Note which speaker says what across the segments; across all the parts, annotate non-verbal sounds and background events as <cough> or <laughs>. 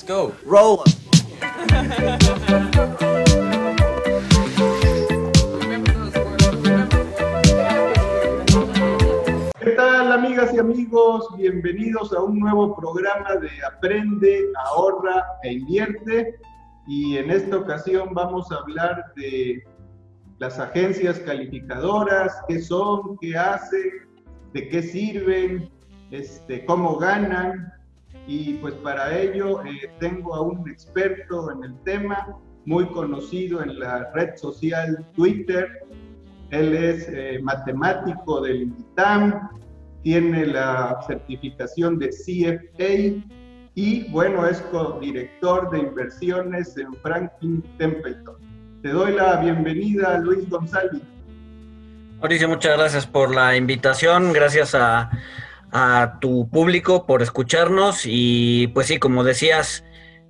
Speaker 1: Let's go.
Speaker 2: Roll.
Speaker 3: ¿Qué tal amigas y amigos? Bienvenidos a un nuevo programa de Aprende, ahorra e invierte. Y en esta ocasión vamos a hablar de las agencias calificadoras, qué son, qué hacen, de qué sirven, este, cómo ganan. Y pues para ello eh, tengo a un experto en el tema, muy conocido en la red social Twitter. Él es eh, matemático del ITAM, tiene la certificación de CFA y bueno, es co-director de inversiones en Franklin Templeton. Te doy la bienvenida, Luis González.
Speaker 4: Mauricio, muchas gracias por la invitación, gracias a, a, tu público por escucharnos y pues sí, como decías,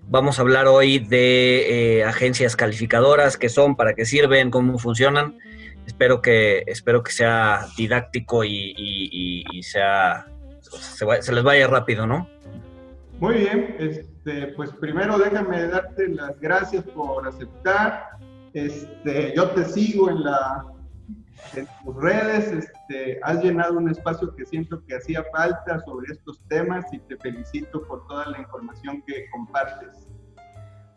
Speaker 4: vamos a hablar hoy de eh, agencias calificadoras, qué son, para qué sirven, cómo funcionan. Espero que, espero que sea didáctico y, y, y sea, se, se les vaya rápido, ¿no?
Speaker 3: Muy bien, este, pues primero déjame darte las gracias por aceptar. Este, yo te sigo en, la, en tus redes, este, has llenado un espacio que siento que hacía falta sobre estos temas y te felicito por toda la información que compartes.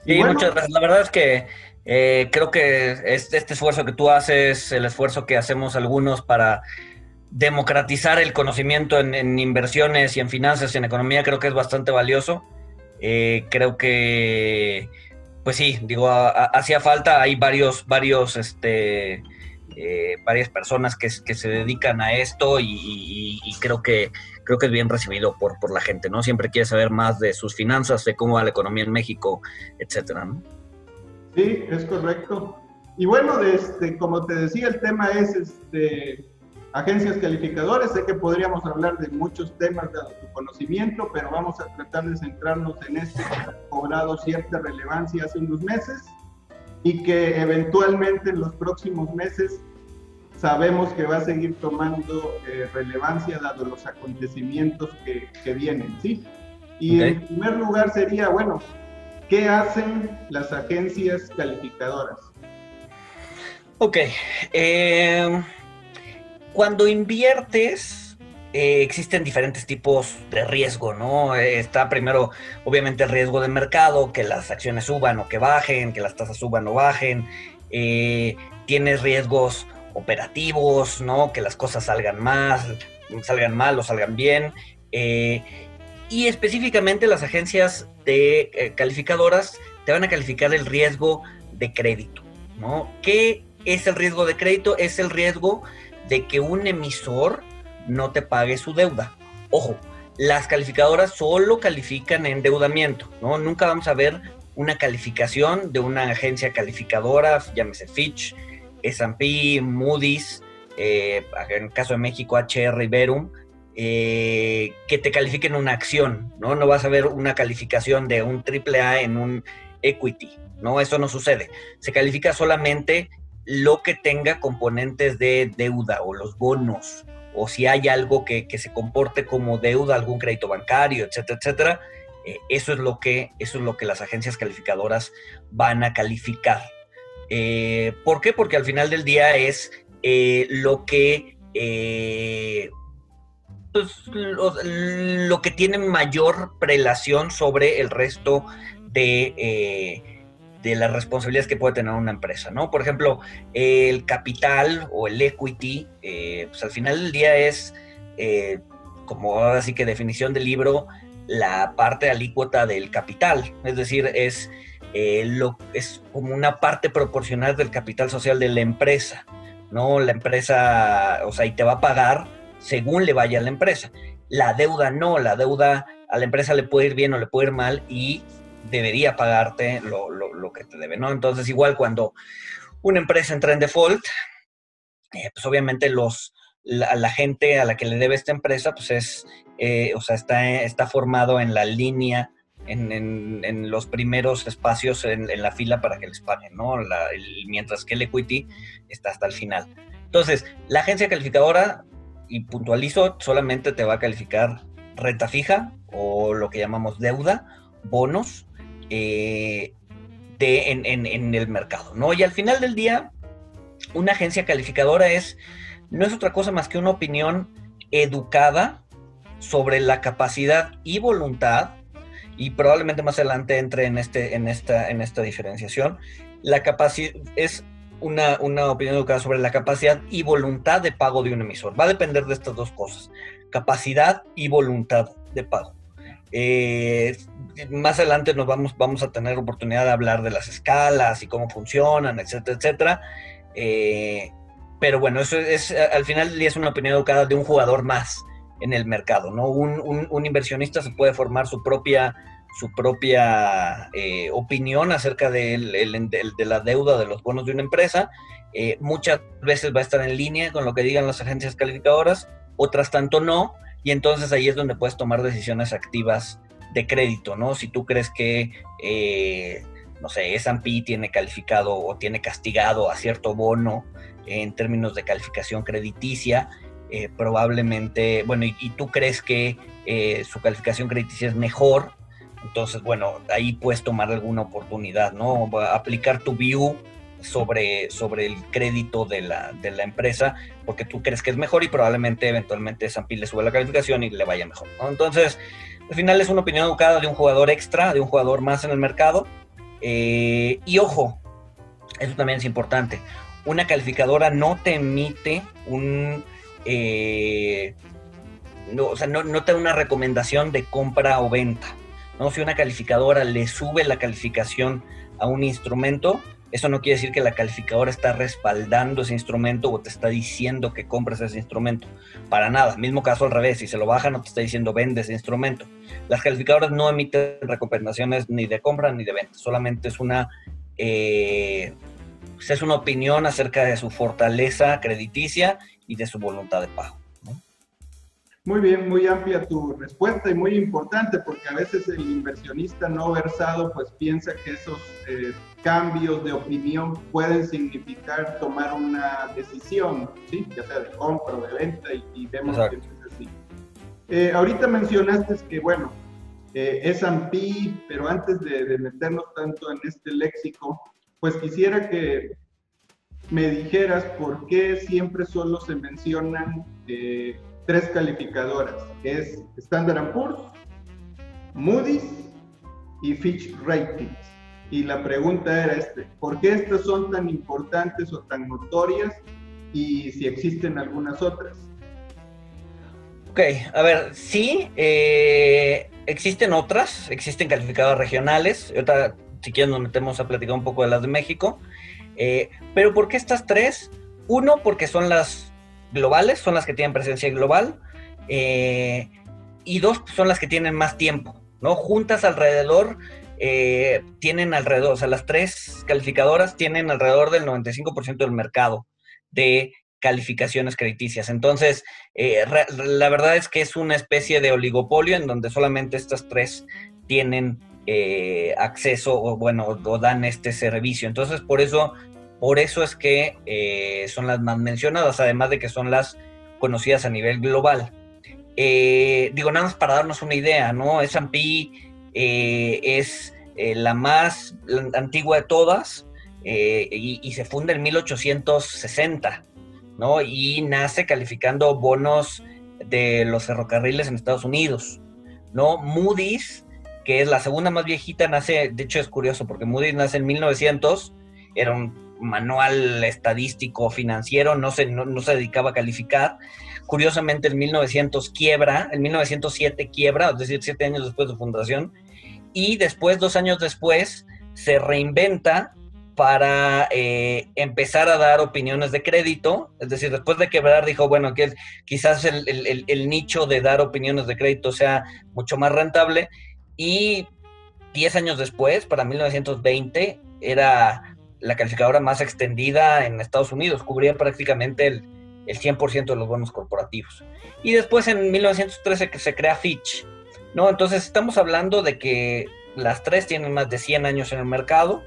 Speaker 4: Sí, bueno, muchas gracias. La verdad es que eh, creo que este, este esfuerzo que tú haces, el esfuerzo que hacemos algunos para democratizar el conocimiento en, en, inversiones y en finanzas y en economía creo que es bastante valioso. Eh, creo que, pues sí, digo, hacía falta, hay varios, varios, este, eh, varias personas que, se dedican a esto y, y, y, creo que creo que es bien recibido por, por la gente, ¿no? Siempre quiere saber más de sus finanzas, de cómo va la economía en México, etcétera, ¿no?
Speaker 3: Sí, es correcto. Y bueno, este, como te decía, el tema es este, agencias calificadoras. Sé que podríamos hablar de muchos temas de tu conocimiento, pero vamos a tratar de centrarnos en este que ha cobrado cierta relevancia hace unos meses y que eventualmente en los próximos meses sabemos que va a seguir tomando eh, relevancia dado los acontecimientos que, que vienen, ¿sí? Y okay. en primer lugar sería, bueno, ¿qué hacen las agencias calificadoras?
Speaker 4: Ok. Eh cuando inviertes, eh, existen diferentes tipos de riesgo, ¿no? Eh, está primero, obviamente, el riesgo de mercado, que las acciones suban o que bajen, que las tasas suban o bajen. Eh, tienes riesgos operativos, ¿no? Que las cosas salgan más, salgan mal o salgan bien. y específicamente las agencias de calificadoras te van a calificar el riesgo de crédito, ¿no? ¿Qué es el riesgo de crédito? Es el riesgo de que un emisor no te pague su deuda. Ojo, las calificadoras solo califican endeudamiento, ¿no? Nunca vamos a ver una calificación de una agencia calificadora, llámese Fitch, S&P, Moody's, eh, en el caso de México, HR y Verum, eh, que te califiquen una acción, ¿no? No vas a ver una calificación de un AAA en un equity, ¿no? Eso no sucede. Se califica solamente lo que tenga componentes de deuda o los bonos, o si hay algo que, que se comporte como deuda, algún crédito bancario, etcétera, etcétera, eh, eso, es lo que, eso es lo que las agencias calificadoras van a calificar. Eh, ¿Por qué? Porque al final del día es eh, lo que pues, lo, lo, que tiene mayor prelación sobre el resto de de las responsabilidades que puede tener una empresa, ¿no? Por ejemplo, el capital o el equity, eh, pues al final del día es, eh, como ahora sí que definición del libro, la parte alícuota del capital, es decir, es, eh, lo, es como una parte proporcional del capital social de la empresa, ¿no? La empresa, o sea, y te va a pagar según le vaya a la empresa. La deuda no, la deuda a la empresa le puede ir bien o le puede ir mal y debería pagarte lo, lo, que te debe, ¿no? Entonces, igual cuando una empresa entra en default, eh, pues obviamente los, la, la, gente a la que le debe esta empresa, pues es, eh, o sea, está, está formado en la línea, en, en, los primeros espacios en, en, la fila para que les paguen, ¿no? La, el, mientras que el equity está hasta el final. Entonces, la agencia calificadora, y puntualizo, solamente te va a calificar renta fija o lo que llamamos deuda, bonos, eh, de, en, el mercado, ¿no? Y al final del día, una agencia calificadora es, no es otra cosa más que una opinión educada sobre la capacidad y voluntad, y probablemente más adelante entre en, este, en, esta, en esta diferenciación, la capacidad es una, una, opinión educada sobre la capacidad y voluntad de pago de un emisor. Va a depender de estas dos cosas, capacidad y voluntad de pago. Eh, más adelante nos vamos, vamos a tener oportunidad de hablar de las escalas y cómo funcionan, etcétera, etcétera. Eh, pero bueno, eso es, al final es una opinión educada de un jugador más en el mercado, ¿no? Un, inversionista se puede formar su propia, su propia eh, opinión acerca de, de, la deuda de los bonos de una empresa. muchas veces va a estar en línea con lo que digan las agencias calificadoras, otras tanto no, y entonces ahí es donde puedes tomar decisiones activas de crédito, ¿no? Si tú crees que, eh, no sé, S&P tiene calificado o tiene castigado a cierto bono en términos de calificación crediticia, eh, probablemente, bueno, y, tú crees que eh, su calificación crediticia es mejor, entonces, bueno, ahí puedes tomar alguna oportunidad, ¿no? Aplicar tu view sobre, sobre el crédito de la, de la empresa porque tú crees que es mejor y probablemente eventualmente Sampi le sube la calificación y le vaya mejor. Entonces, al final es una opinión educada de un jugador extra, de un jugador más en el mercado. Eh, y ojo, eso también es importante. Una calificadora no te emite un... Eh, no, o sea, no, no, te da una recomendación de compra o venta. ¿no? Si una calificadora le sube la calificación a un instrumento, eso no quiere decir que la calificadora está respaldando ese instrumento o te está diciendo que compres ese instrumento. Para nada. Mismo caso al revés. Si se lo baja, no te está diciendo vende ese instrumento. Las calificadoras no emiten recomendaciones ni de compra ni de venta. Solamente es una, eh, pues es una opinión acerca de su fortaleza crediticia y de su voluntad de pago.
Speaker 3: Muy bien, muy amplia tu respuesta y muy importante porque a veces el inversionista no versado pues piensa que esos eh, cambios de opinión pueden significar tomar una decisión, ¿sí? ya sea de compra o de venta y, vemos que es así. Eh, ahorita mencionaste que bueno, eh, S&P, pero antes de, de meternos tanto en este léxico, pues quisiera que me dijeras por qué siempre solo se mencionan eh, tres calificadoras, es Standard Poor's, Moody's y Fitch Ratings. Y la pregunta era este, ¿por qué estas son tan importantes o tan notorias y si existen algunas otras?
Speaker 4: Ok, a ver, sí, eh, existen otras, existen calificadoras regionales, ahorita si quieren nos metemos a platicar un poco de las de México, eh, pero ¿por qué estas tres? Uno, porque son las globales, son las que tienen presencia global, eh, y dos, son las que tienen más tiempo, ¿no? Juntas alrededor, eh, tienen alrededor, o sea, las tres calificadoras tienen alrededor del 95% del mercado de calificaciones crediticias. Entonces, eh, la verdad es que es una especie de oligopolio en donde solamente estas tres tienen acceso o, bueno, o dan este servicio. Entonces, por eso por eso es que eh, son las más mencionadas, además de que son las conocidas a nivel global. Eh, digo, nada más para darnos una idea, ¿no? S&P eh, es la más antigua de todas y, se funda en 1860, ¿no? Y nace calificando bonos de los ferrocarriles en Estados Unidos, ¿no? Moody's, que es la segunda más viejita, nace, de hecho es curioso porque Moody's nace en 1900, era un manual estadístico financiero, no se, no, se dedicaba a calificar. Curiosamente, en 1900 quiebra, en 1907 quiebra, es decir, siete años después de fundación, y después, dos años después, se reinventa para eh, empezar a dar opiniones de crédito, es decir, después de quebrar dijo, bueno, que quizás el, el nicho de dar opiniones de crédito sea mucho más rentable, y diez años después, para 1920, era la calificadora más extendida en Estados Unidos, cubría prácticamente el, el 100% de los bonos corporativos. Y después en 1913 que se crea Fitch, ¿no? Entonces estamos hablando de que las tres tienen más de 100 años en el mercado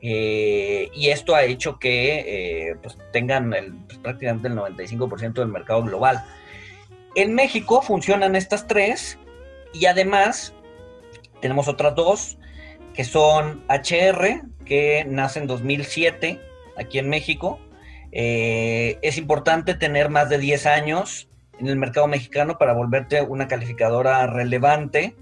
Speaker 4: eh, y esto ha hecho que eh, pues tengan pues, prácticamente el 95% del mercado global. En México funcionan estas tres y además tenemos otras dos que son HR, que nace en 2007 aquí en México. Eh, es importante tener más de 10 años en el mercado mexicano para volverte una calificadora relevante.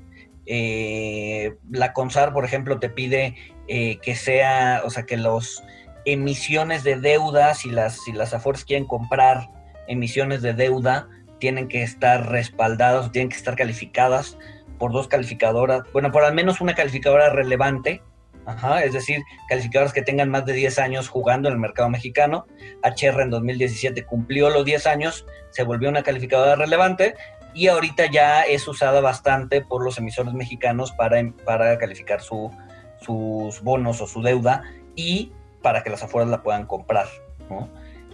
Speaker 4: Eh, la CONSAR, por ejemplo, te pide eh, que sea, o sea, que los emisiones de deuda, si las, si las AFORES quieren comprar emisiones de deuda, tienen que estar respaldadas, tienen que estar calificadas por dos calificadoras, bueno, por al menos una calificadora relevante, es decir, calificadoras que tengan más de 10 años jugando en el mercado mexicano. HR en 2017 cumplió los 10 años, se volvió una calificadora relevante y ahorita ya es usada bastante por los emisores mexicanos para, para calificar su, sus bonos o su deuda y para que las afueras la puedan comprar.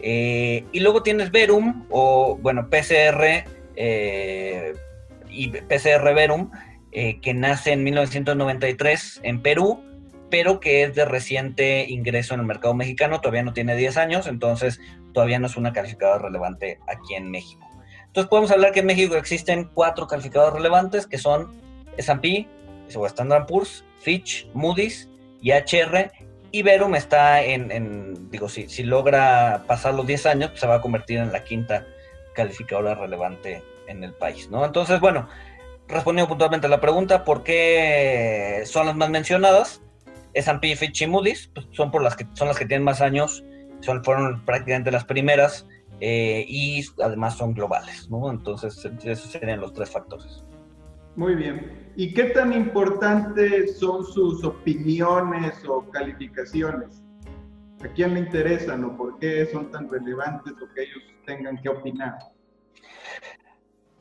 Speaker 4: Eh, y luego tienes Verum o, bueno, PCR eh, y PCR Verum, eh, que nace en 1993 en Perú, pero que es de reciente ingreso en el mercado mexicano, todavía no tiene 10 años, entonces todavía no es una calificadora relevante aquí en México. Entonces podemos hablar que en México existen cuatro calificadores relevantes, que son S&P, Standard Poor's, Fitch, Moody's y HR, y Verum está en, digo, si, si logra pasar los 10 años, pues se va a convertir en la quinta calificadora relevante en el país, ¿no? Entonces, bueno, respondiendo puntualmente a la pregunta, ¿por qué son las más mencionadas? S&P, Fitch y Moody's pues, son, por las que, son las que tienen más años, son, fueron prácticamente las primeras eh, y además son globales, ¿no? Entonces, esos serían los tres factores.
Speaker 3: Muy bien. ¿Y qué tan importantes son sus opiniones o calificaciones? ¿A quién le interesan o por qué son tan relevantes o que ellos tengan que opinar?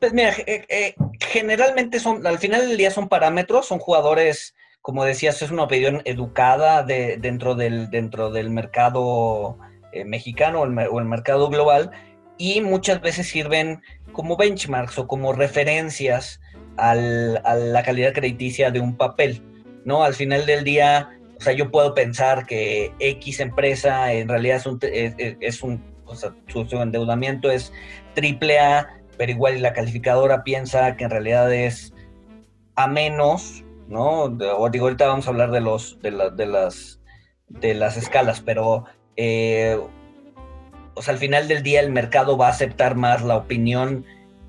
Speaker 4: Pues mira, eh, eh, generalmente son, al final del día son parámetros, son jugadores, como decías, es una opinión educada de, dentro, del, dentro del mercado eh, mexicano o el, mercado global y muchas veces sirven como benchmarks o como referencias a la calidad crediticia de un papel, ¿no? Al final del día, o sea, yo puedo pensar que X empresa en realidad es un, es, un o sea, su endeudamiento es triple A, pero igual la calificadora piensa que en realidad es a menos, ¿no? O digo, ahorita vamos a hablar de los de, de las de las escalas, pero eh, o sea, al final del día el mercado va a aceptar más la opinión,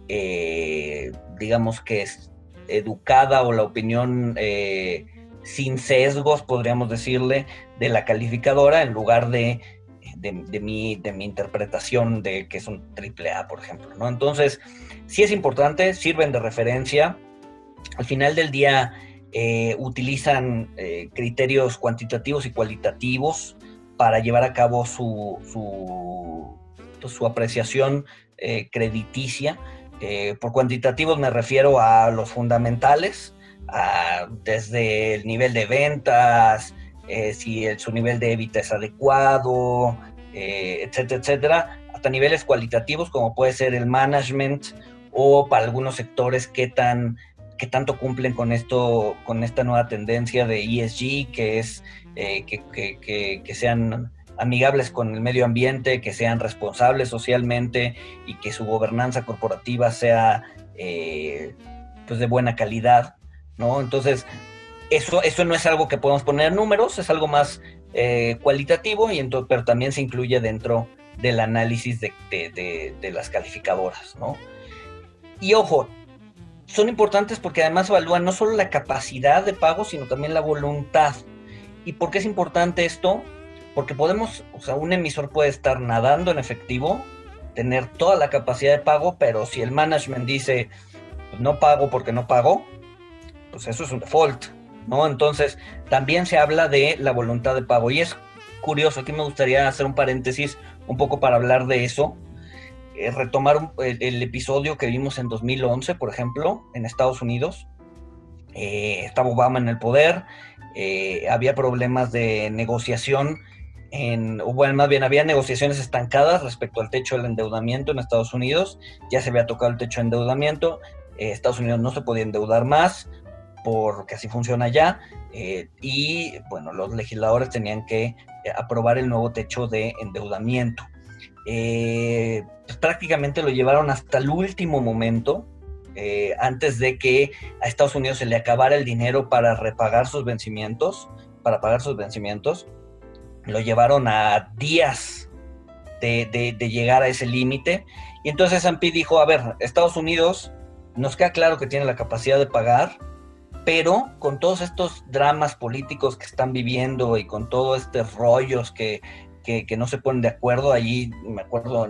Speaker 4: eh, digamos que es educada o la opinión eh, sin sesgos, podríamos decirle, de la calificadora en lugar de de, mi, de mi interpretación de que es un triple A, por ejemplo, ¿no? Entonces, sí es importante, sirven de referencia. Al final del día eh, utilizan eh, criterios cuantitativos y cualitativos para llevar a cabo su, su, pues, apreciación eh, crediticia. por cuantitativos me refiero a los fundamentales, desde el nivel de ventas, si su nivel de EBITDA es adecuado, etcétera, etcétera, hasta niveles cualitativos como puede ser el management o para algunos sectores qué tan qué tanto cumplen con esto, con esta nueva tendencia de ESG, que es eh, que, sean amigables con el medio ambiente, que sean responsables socialmente y que su gobernanza corporativa sea eh, pues de buena calidad, ¿no? Entonces, eso, eso no es algo que podemos poner números, es algo más eh, cualitativo, y entonces, pero también se incluye dentro del análisis de, las calificadoras, ¿no? Y ojo, son importantes porque además evalúan no solo la capacidad de pago, sino también la voluntad. ¿Y por qué es importante esto? Porque podemos, o sea, un emisor puede estar nadando en efectivo, tener toda la capacidad de pago, pero si el management dice, pues no pago porque no pago, pues eso es un default. ¿no? Entonces, también se habla de la voluntad de pago. Y es curioso, aquí me gustaría hacer un paréntesis un poco para hablar de eso. Eh, retomar el, episodio que vimos en 2011, por ejemplo, en Estados Unidos. Eh, estaba Obama en el poder, eh, había problemas de negociación, en, bueno, más bien había negociaciones estancadas respecto al techo del endeudamiento en Estados Unidos, ya se había tocado el techo de endeudamiento, Estados Unidos no se podía endeudar más, porque así funciona ya. Y bueno, los legisladores tenían que aprobar el nuevo techo de endeudamiento. Eh, pues, prácticamente lo llevaron hasta el último momento, eh, antes de que a Estados Unidos se le acabara el dinero para repagar sus vencimientos, para pagar sus vencimientos, lo llevaron a días de, llegar a ese límite. Y entonces S&P dijo, a ver, Estados Unidos nos queda claro que tiene la capacidad de pagar, pero con todos estos dramas políticos que están viviendo y con todos estos rollos que, no se ponen de acuerdo, allí me acuerdo,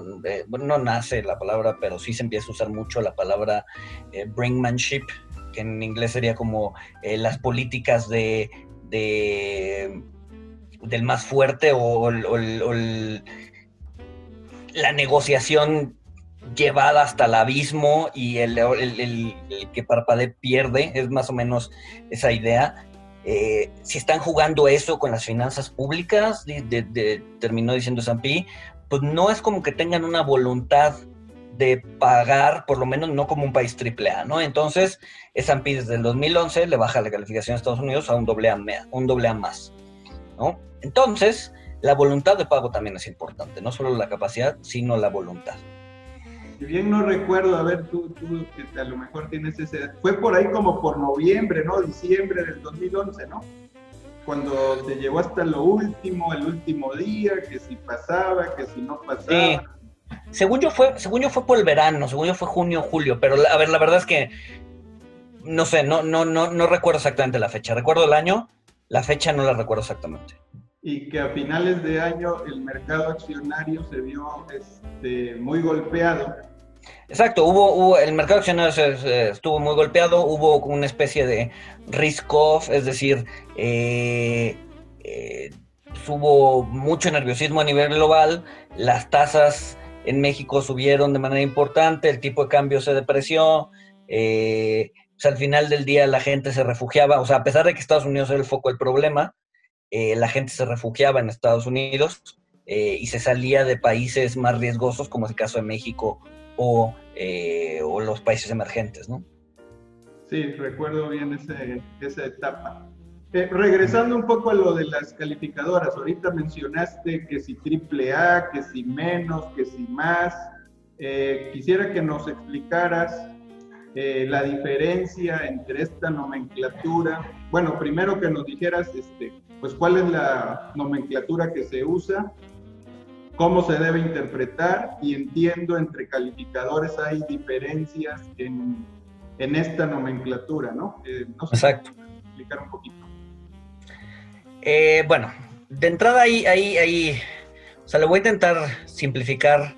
Speaker 4: bueno, no nace la palabra, pero sí se empieza a usar mucho la palabra eh, brinkmanship, que en inglés sería como eh, las políticas de, del más fuerte o, la negociación llevada hasta el abismo y el, que parpadee pierde, es más o menos esa idea. Eh, si están jugando eso con las finanzas públicas, terminó diciendo Sampi, pues no es como que tengan una voluntad de pagar, por lo menos no como un país triple A, ¿no? Entonces, S&P desde el 2011 le baja la calificación a Estados Unidos a un doble A, un doble A más, ¿no? Entonces, la voluntad de pago también es importante, no solo la capacidad, sino la voluntad.
Speaker 3: Si bien no recuerdo, a ver, tú, tú que a lo mejor tienes ese... Fue por ahí como por noviembre, ¿no? Diciembre del 2011, ¿no? Cuando te llegó hasta lo último, el último día, que si pasaba, que si no pasaba. Sí.
Speaker 4: Según yo fue, según yo fue por el verano, según yo fue junio, julio, pero a ver, la verdad es que no sé, no, no, no, no recuerdo exactamente la fecha. Recuerdo el año, la fecha no la recuerdo exactamente
Speaker 3: y que a finales de año el mercado accionario se vio este, muy golpeado.
Speaker 4: Exacto, hubo, el mercado accionario estuvo muy golpeado, hubo una especie de risk-off, es decir, eh, eh, hubo mucho nerviosismo a nivel global, las tasas en México subieron de manera importante, el tipo de cambio se depreció, eh, al final del día la gente se refugiaba, o sea, a pesar de que Estados Unidos era el foco del problema, eh, la gente se refugiaba en Estados Unidos eh, y se salía de países más riesgosos, como es el caso de México o, eh, los países emergentes, ¿no?
Speaker 3: Sí, recuerdo bien esa etapa. regresando un poco a lo de las calificadoras, ahorita mencionaste que si triple A, que si menos, que si más. quisiera que nos explicaras la diferencia entre esta nomenclatura. Bueno, primero que nos dijeras este, pues cuál es la nomenclatura que se usa, cómo se debe interpretar y entiendo entre calificadores hay diferencias en, esta nomenclatura, ¿no?
Speaker 4: Exacto.
Speaker 3: Explicar un poquito.
Speaker 4: Eh, bueno, de entrada ahí, ahí, ahí, o sea, le voy a intentar simplificar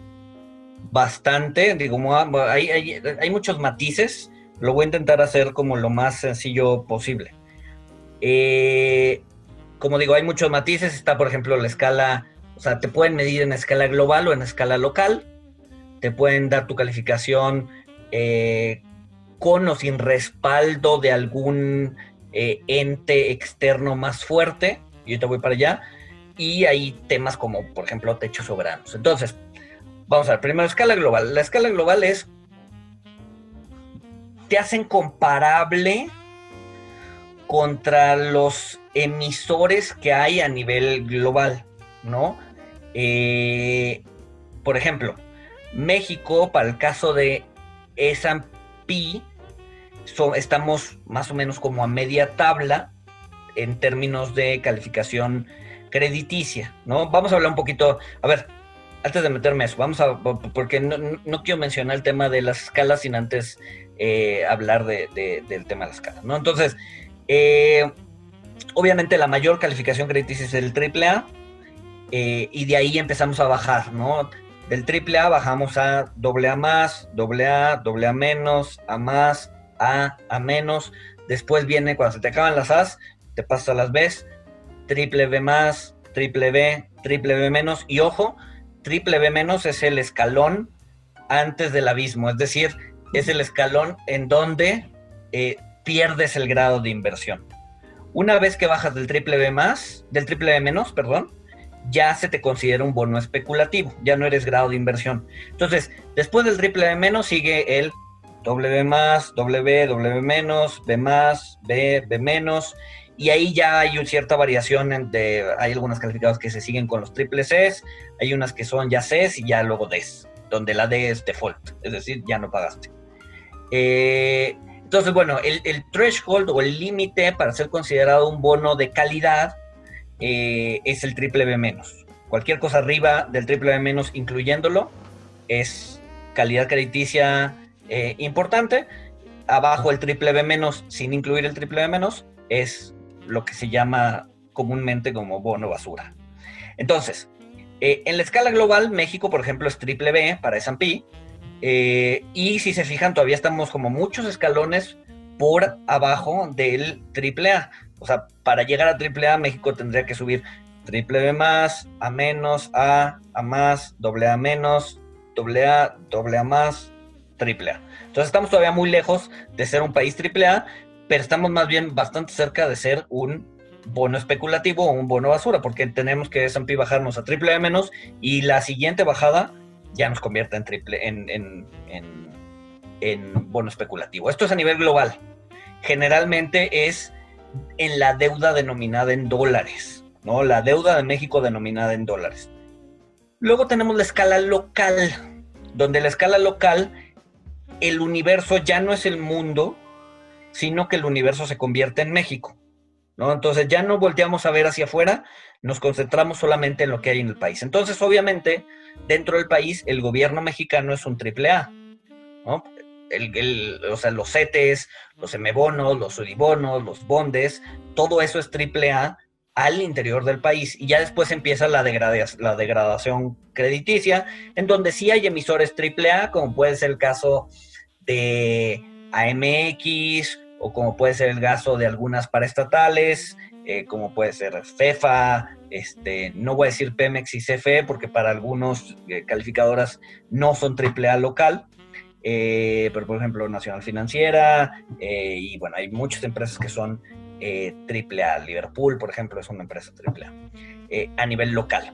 Speaker 4: bastante, digo, hay, hay, hay muchos matices, lo voy a intentar hacer como lo más sencillo posible. Eh, como digo, hay muchos matices. Está, por ejemplo, la escala, o sea, te pueden medir en escala global o en escala local. Te pueden dar tu calificación eh, con o sin respaldo de algún eh, ente externo más fuerte. Yo te voy para allá. Y hay temas como, por ejemplo, techos soberanos. Entonces, vamos a ver, primero, escala global. La escala global es, te hacen comparable contra los emisores que hay a nivel global, ¿no? Eh, por ejemplo, México, para el caso de S&P, estamos más o menos como a media tabla en términos de calificación crediticia, ¿no? Vamos a hablar un poquito, a ver, antes de meterme eso, vamos a, porque no, quiero mencionar el tema de las escalas sin antes eh, hablar del tema de las escalas, ¿no? Entonces, eh, obviamente la mayor calificación crediticia es el AAA eh, y de ahí empezamos a bajar, ¿no? Del AAA bajamos a AA más, AA, AA menos, A más, A, A menos. Después viene cuando se te acaban las A's, te pasas a las B's, triple B más, triple B, triple B menos. Y ojo, triple B menos es el escalón antes del abismo, es decir, es el escalón en donde eh, pierdes el grado de inversión. Una vez que bajas del triple B más, del triple B menos, perdón, ya se te considera un bono especulativo, ya no eres grado de inversión. Entonces, después del triple B menos sigue el W más, W, W menos, B más, B, B menos, y ahí ya hay una cierta variación, de, hay algunas calificadas que se siguen con los triple Cs, hay unas que son ya Cs y ya luego Ds, donde la D es default, es decir, ya no pagaste. Eh, entonces, bueno, el, threshold o el límite para ser considerado un bono de calidad eh, es el triple B menos. Cualquier cosa arriba del triple B menos, incluyéndolo, es calidad crediticia eh, importante. Abajo el triple B menos, sin incluir el triple B menos, es lo que se llama comúnmente como bono basura. Entonces, eh, en la escala global, México, por ejemplo, es triple B para S&P. Eh, y si se fijan, todavía estamos como muchos escalones por abajo del triple A. O sea, para llegar a triple A, México tendría que subir triple B más, A menos, A, A más, doble A menos, doble A, doble A más, triple A. Entonces estamos todavía muy lejos de ser un país triple A, pero estamos más bien bastante cerca de ser un bono especulativo o un bono basura, porque tenemos que S&P bajarnos a triple A menos y la siguiente bajada ya nos convierte en triple en, en, en, bono especulativo. Esto es a nivel global. Generalmente es en la deuda denominada en dólares, ¿no? La deuda de México denominada en dólares. Luego tenemos la escala local, donde la escala local, el universo ya no es el mundo, sino que el universo se convierte en México. ¿no? Entonces ya no volteamos a ver hacia afuera, nos concentramos solamente en lo que hay en el país. Entonces, obviamente, dentro del país, el gobierno mexicano es un triple A, ¿no? o sea, los CETES, los M-bonos, los UDIBonos, los bondes, todo eso es triple A al interior del país y ya después empieza la, degradación crediticia, en donde sí hay emisores triple A, como puede ser el caso de AMX o como puede ser el gasto de algunas paraestatales, eh, como puede ser FEFA, este, no voy a decir Pemex y CFE porque para algunos eh, calificadoras no son AAA local, eh, pero por ejemplo Nacional Financiera y bueno, hay muchas empresas que son AAA. Liverpool, por ejemplo, es una empresa AAA a nivel local.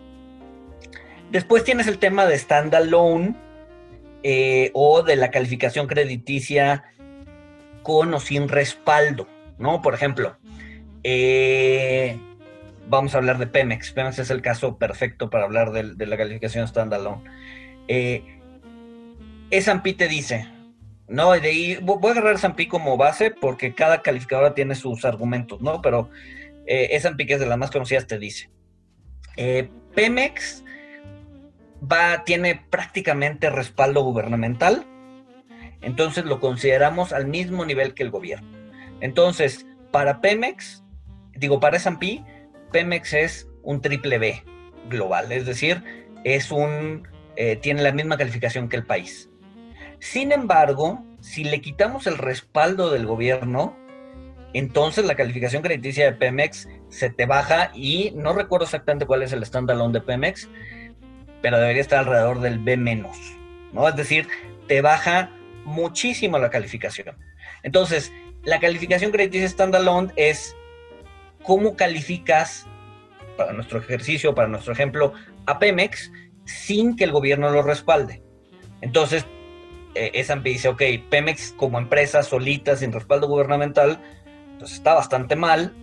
Speaker 4: Después tienes el tema de standalone o de la calificación crediticia con o sin respaldo, ¿no? Por ejemplo, eh, vamos a hablar de Pemex. Pemex es el caso perfecto para hablar de, la calificación standalone. Eh, S&P te dice, no, de ahí, voy a agarrar S&P como base porque cada calificadora tiene sus argumentos, ¿no? Pero eh, S&P, que es de las más conocidas, te dice, eh, Pemex va, tiene prácticamente respaldo gubernamental, entonces lo consideramos al mismo nivel que el gobierno. Entonces, para Pemex, digo, para S&P, Pemex es un triple B global, es decir, es un, eh, tiene la misma calificación que el país. Sin embargo, si le quitamos el respaldo del gobierno, entonces la calificación crediticia de Pemex se te baja y no recuerdo exactamente cuál es el standalone de Pemex, pero debería estar alrededor del B menos, ¿no? Es decir, te baja muchísimo la calificación. Entonces, la calificación crediticia standalone es cómo calificas para nuestro ejercicio, para nuestro ejemplo, a Pemex sin que el gobierno lo respalde. Entonces, eh, dice, ok, Pemex como empresa solita, sin respaldo gubernamental, pues está bastante mal,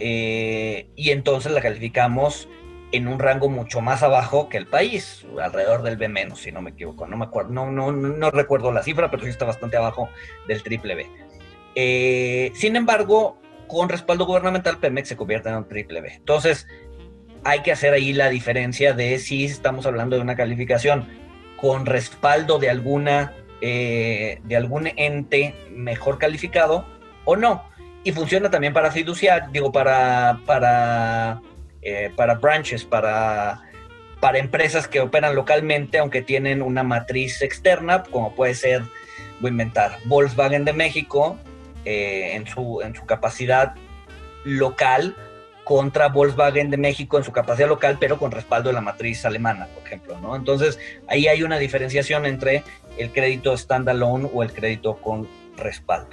Speaker 4: eh, y entonces la calificamos en un rango mucho más abajo que el país, alrededor del B menos, si no me equivoco. No me acuerdo, no, no, no recuerdo la cifra, pero sí está bastante abajo del triple B. Eh, sin embargo, con respaldo gubernamental, Pemex se convierte en un triple B. Entonces, hay que hacer ahí la diferencia de si estamos hablando de una calificación con respaldo de alguna eh, de algún ente mejor calificado o no. Y funciona también para fiduciar, digo, para, para eh, para branches, para, para empresas que operan localmente, aunque tienen una matriz externa, como puede ser, voy a inventar, Volkswagen de México, eh, en, su, en su capacidad local, contra Volkswagen de México en su capacidad local, pero con respaldo de la matriz alemana, por ejemplo, ¿no? Entonces, ahí hay una diferenciación entre el crédito standalone o el crédito con respaldo.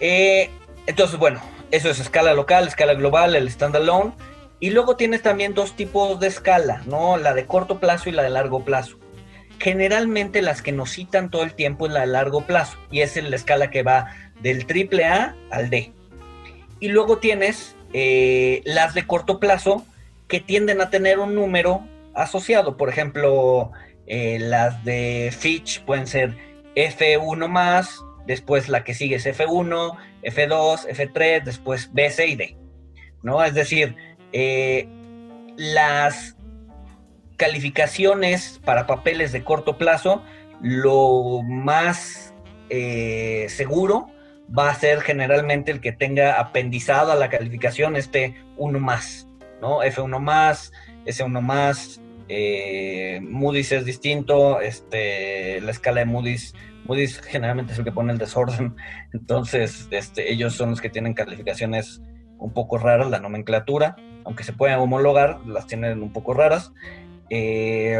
Speaker 4: Eh, entonces, bueno, eso es escala local, escala global, el standalone. Y luego tienes también dos tipos de escala, ¿no? La de corto plazo y la de largo plazo. Generalmente las que nos citan todo el tiempo es la de largo plazo y es la escala que va del triple A al D. Y luego tienes eh, las de corto plazo que tienden a tener un número asociado. Por ejemplo, eh, las de Fitch pueden ser F1 más, después la que sigue es F1, F2, F3, después B, C y D. ¿no? Es decir, eh, las calificaciones para papeles de corto plazo, lo más seguro va a ser generalmente el que tenga apendizada la calificación este 1 más, ¿no? F1 más, S1 más, eh, Moody's es distinto, este, la escala de Moody's, Moody's generalmente es el que pone el desorden, <laughs> entonces este, ellos son los que tienen calificaciones un poco raras, la nomenclatura, aunque se pueden homologar, las tienen un poco raras. Eh,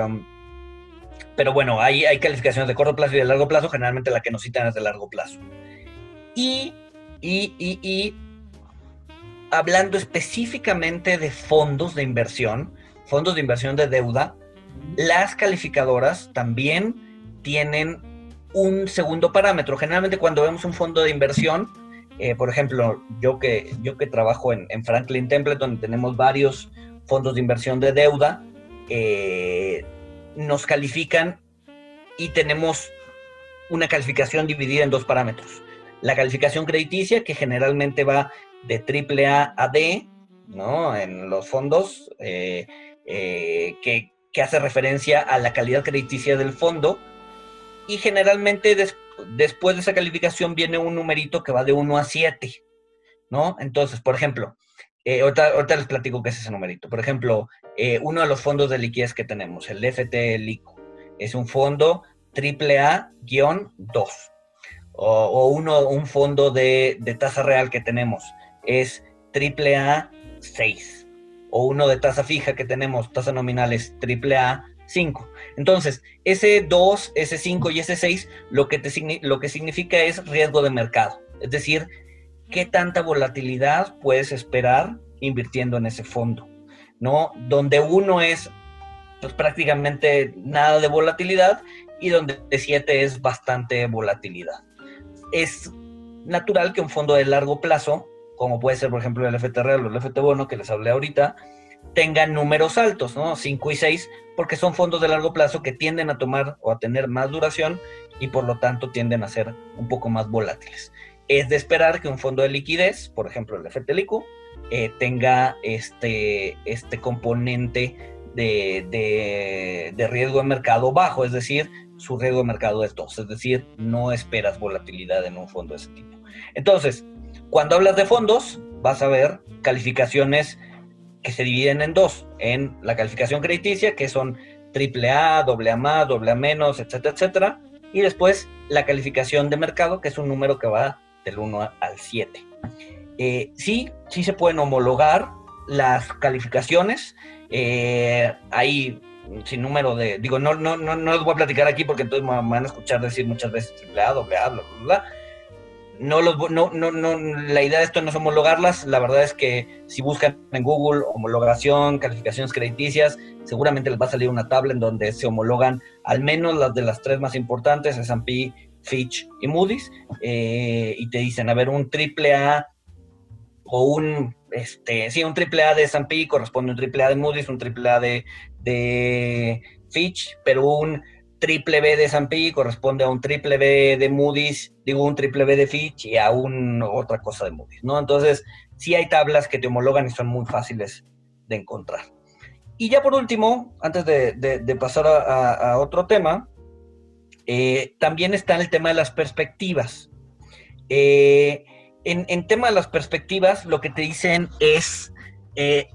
Speaker 4: pero bueno, hay, hay calificaciones de corto plazo y de largo plazo, generalmente la que nos citan es de largo plazo. Y, y, y, y hablando específicamente de fondos de inversión, fondos de inversión de deuda, las calificadoras también tienen un segundo parámetro. Generalmente cuando vemos un fondo de inversión, eh, por ejemplo, yo que, yo que trabajo en, Franklin Templeton, tenemos varios fondos de inversión de deuda, eh, nos califican y tenemos una calificación dividida en dos parámetros. La calificación crediticia, que generalmente va de AAA a D, ¿no? En los fondos, eh, que, que, hace referencia a la calidad crediticia del fondo. Y generalmente después después de esa calificación viene un numerito que va de 1 a 7, ¿no? Entonces, por ejemplo, eh, ahorita, les platico qué es ese numerito. Por ejemplo, eh, uno de los fondos de liquidez que tenemos, el FT LICO, es un fondo AAA-2. O, uno, un fondo de, de, tasa real que tenemos es AAA 6. O uno de tasa fija que tenemos, tasa nominal es AAA 5. Entonces, ese 2, ese 5 y ese 6 lo que, te, lo que significa es riesgo de mercado. Es decir, qué tanta volatilidad puedes esperar invirtiendo en ese fondo, ¿no? Donde uno es pues, prácticamente nada de volatilidad y donde 7 es bastante volatilidad. Es natural que un fondo de largo plazo, como puede ser por ejemplo el FT Real o el FT Bono que les hablé ahorita, tengan números altos, ¿no? 5 y 6, porque son fondos de largo plazo que tienden a tomar o a tener más duración y por lo tanto tienden a ser un poco más volátiles. Es de esperar que un fondo de liquidez, por ejemplo el FTLICO, eh, tenga este, este componente de, de, riesgo de mercado bajo, es decir, su riesgo de mercado es 2, es decir, no esperas volatilidad en un fondo de ese tipo. Entonces, cuando hablas de fondos, vas a ver calificaciones que se dividen en dos, en la calificación crediticia, que son AAA, AA más, AA menos, etcétera, etcétera, y después la calificación de mercado, que es un número que va del 1 al 7. Eh, sí, sí se pueden homologar las calificaciones. Eh, hay sin número de, digo, no, no, no, no les voy a platicar aquí porque entonces me van a escuchar decir muchas veces AAA, AA, bla, bla, bla no, los, no, no, no, la idea de esto no es homologarlas, la verdad es que si buscan en Google homologación, calificaciones crediticias, seguramente les va a salir una tabla en donde se homologan al menos las de las tres más importantes, S&P, Fitch y Moody's, eh, y te dicen, a ver, un triple A o un, este, sí, un triple A de S&P corresponde a un triple A de Moody's, un triple A de, de Fitch, pero un triple B de S&P corresponde a un triple B de Moody's, digo un triple B de Fitch y a un, otra cosa de Moody's, ¿no? Entonces, sí hay tablas que te homologan y son muy fáciles de encontrar. Y ya por último, antes de, pasar a, otro tema, eh, también está el tema de las perspectivas. Eh, en, tema de las perspectivas, lo que te dicen es, eh,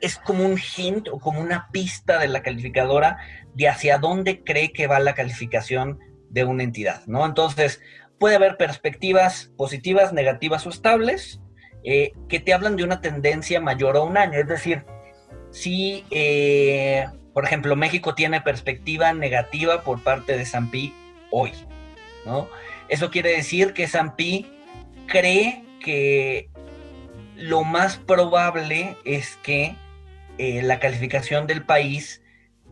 Speaker 4: es como un hint o como una pista de la calificadora de hacia dónde cree que va la calificación de una entidad, ¿no? Entonces, puede haber perspectivas positivas, negativas o estables eh, que te hablan de una tendencia mayor a un año. Es decir, si, eh, por ejemplo, México tiene perspectiva negativa por parte de Sampi hoy, ¿no? Eso quiere decir que Sampi cree que lo más probable es que eh, la calificación del país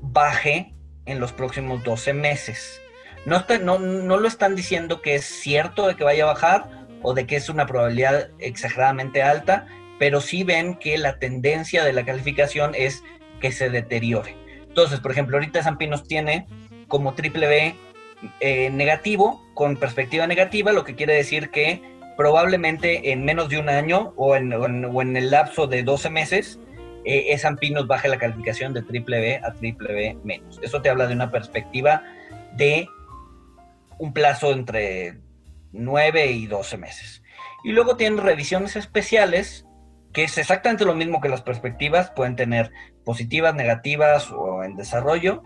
Speaker 4: baje en los próximos 12 meses. No, no, no, lo están diciendo que es cierto de que vaya a bajar o de que es una probabilidad exageradamente alta, pero sí ven que la tendencia de la calificación es que se deteriore. Entonces, por ejemplo, ahorita San nos tiene como triple B eh, negativo, con perspectiva negativa, lo que quiere decir que probablemente en menos de un año o en, o en, el lapso de 12 meses, eh, S&P nos baje la calificación de triple B a triple B menos. Eso te habla de una perspectiva de un plazo entre 9 y 12 meses. Y luego tienen revisiones especiales, que es exactamente lo mismo que las perspectivas, pueden tener positivas, negativas o en desarrollo,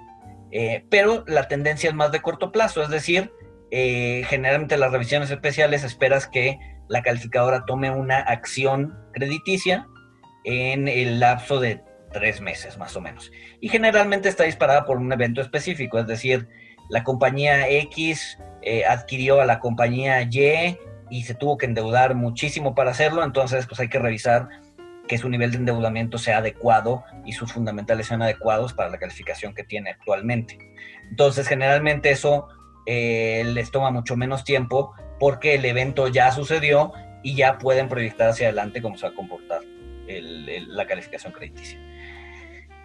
Speaker 4: eh, pero la tendencia es más de corto plazo, es decir, eh, generalmente las revisiones especiales esperas que la calificadora tome una acción crediticia en el lapso de tres meses más o menos. Y generalmente está disparada por un evento específico, es decir, la compañía X eh, adquirió a la compañía Y y se tuvo que endeudar muchísimo para hacerlo, entonces pues hay que revisar que su nivel de endeudamiento sea adecuado y sus fundamentales sean adecuados para la calificación que tiene actualmente. Entonces, generalmente eso eh, les toma mucho menos tiempo porque el evento ya sucedió y ya pueden proyectar hacia adelante cómo se va a comportar la calificación crediticia.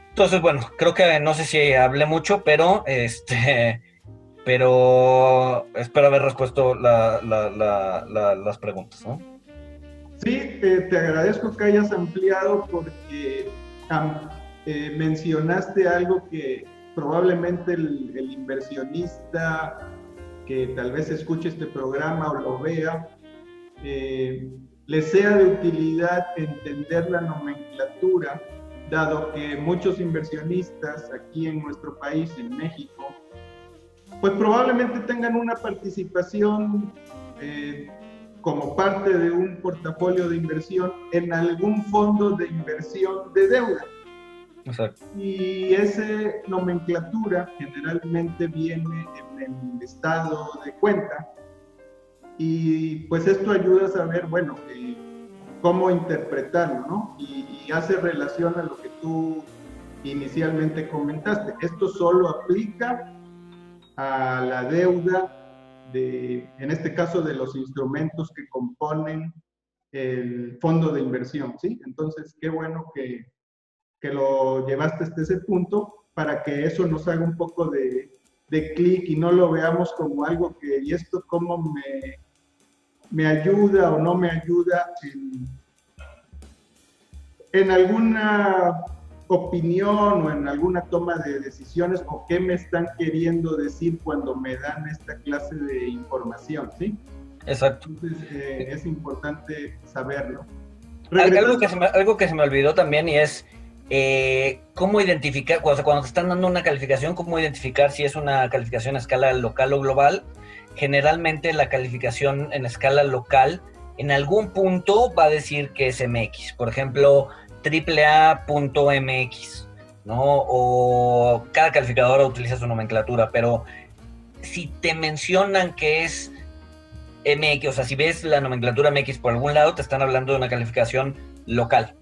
Speaker 4: Entonces, bueno, creo que no sé si hablé mucho, pero este, <laughs> pero espero haber respuesto las preguntas.
Speaker 3: Sí, te agradezco que hayas ampliado porque eh, mencionaste algo que probablemente el, inversionista que tal vez escuche este programa o lo vea, eh, le sea de utilidad entender la nomenclatura, dado que muchos inversionistas aquí en nuestro país, en México, pues probablemente tengan una participación eh, como parte de un portafolio de inversión en algún fondo de inversión de deuda. Exacto. Y esa nomenclatura generalmente viene en el estado de cuenta y pues esto ayuda a saber, bueno, eh, cómo interpretarlo, ¿no? Y, y, hace relación a lo que tú inicialmente comentaste. Esto solo aplica a la deuda de, en este caso, de los instrumentos que componen el fondo de inversión, ¿sí? Entonces, qué bueno que, que lo llevaste hasta ese punto para que eso nos haga un poco de, de clic y no lo veamos como algo que, ¿y esto cómo me, me ayuda o no me ayuda en, en alguna opinión o en alguna toma de decisiones o qué me están queriendo decir cuando me dan esta clase de información, ¿sí?
Speaker 4: Exacto.
Speaker 3: Entonces eh, es importante saberlo.
Speaker 4: Algo que, se me, algo que se me olvidó también y es eh, cómo identificar, cuando, cuando te están dando una calificación, cómo identificar si es una calificación a escala local o global. Generalmente la calificación en escala local en algún punto va a decir que es MX. Por ejemplo, AAA.mx, ¿no? O cada calificadora utiliza su nomenclatura, pero si te mencionan que es MX, o sea, si ves la nomenclatura MX por algún lado, te están hablando de una calificación local.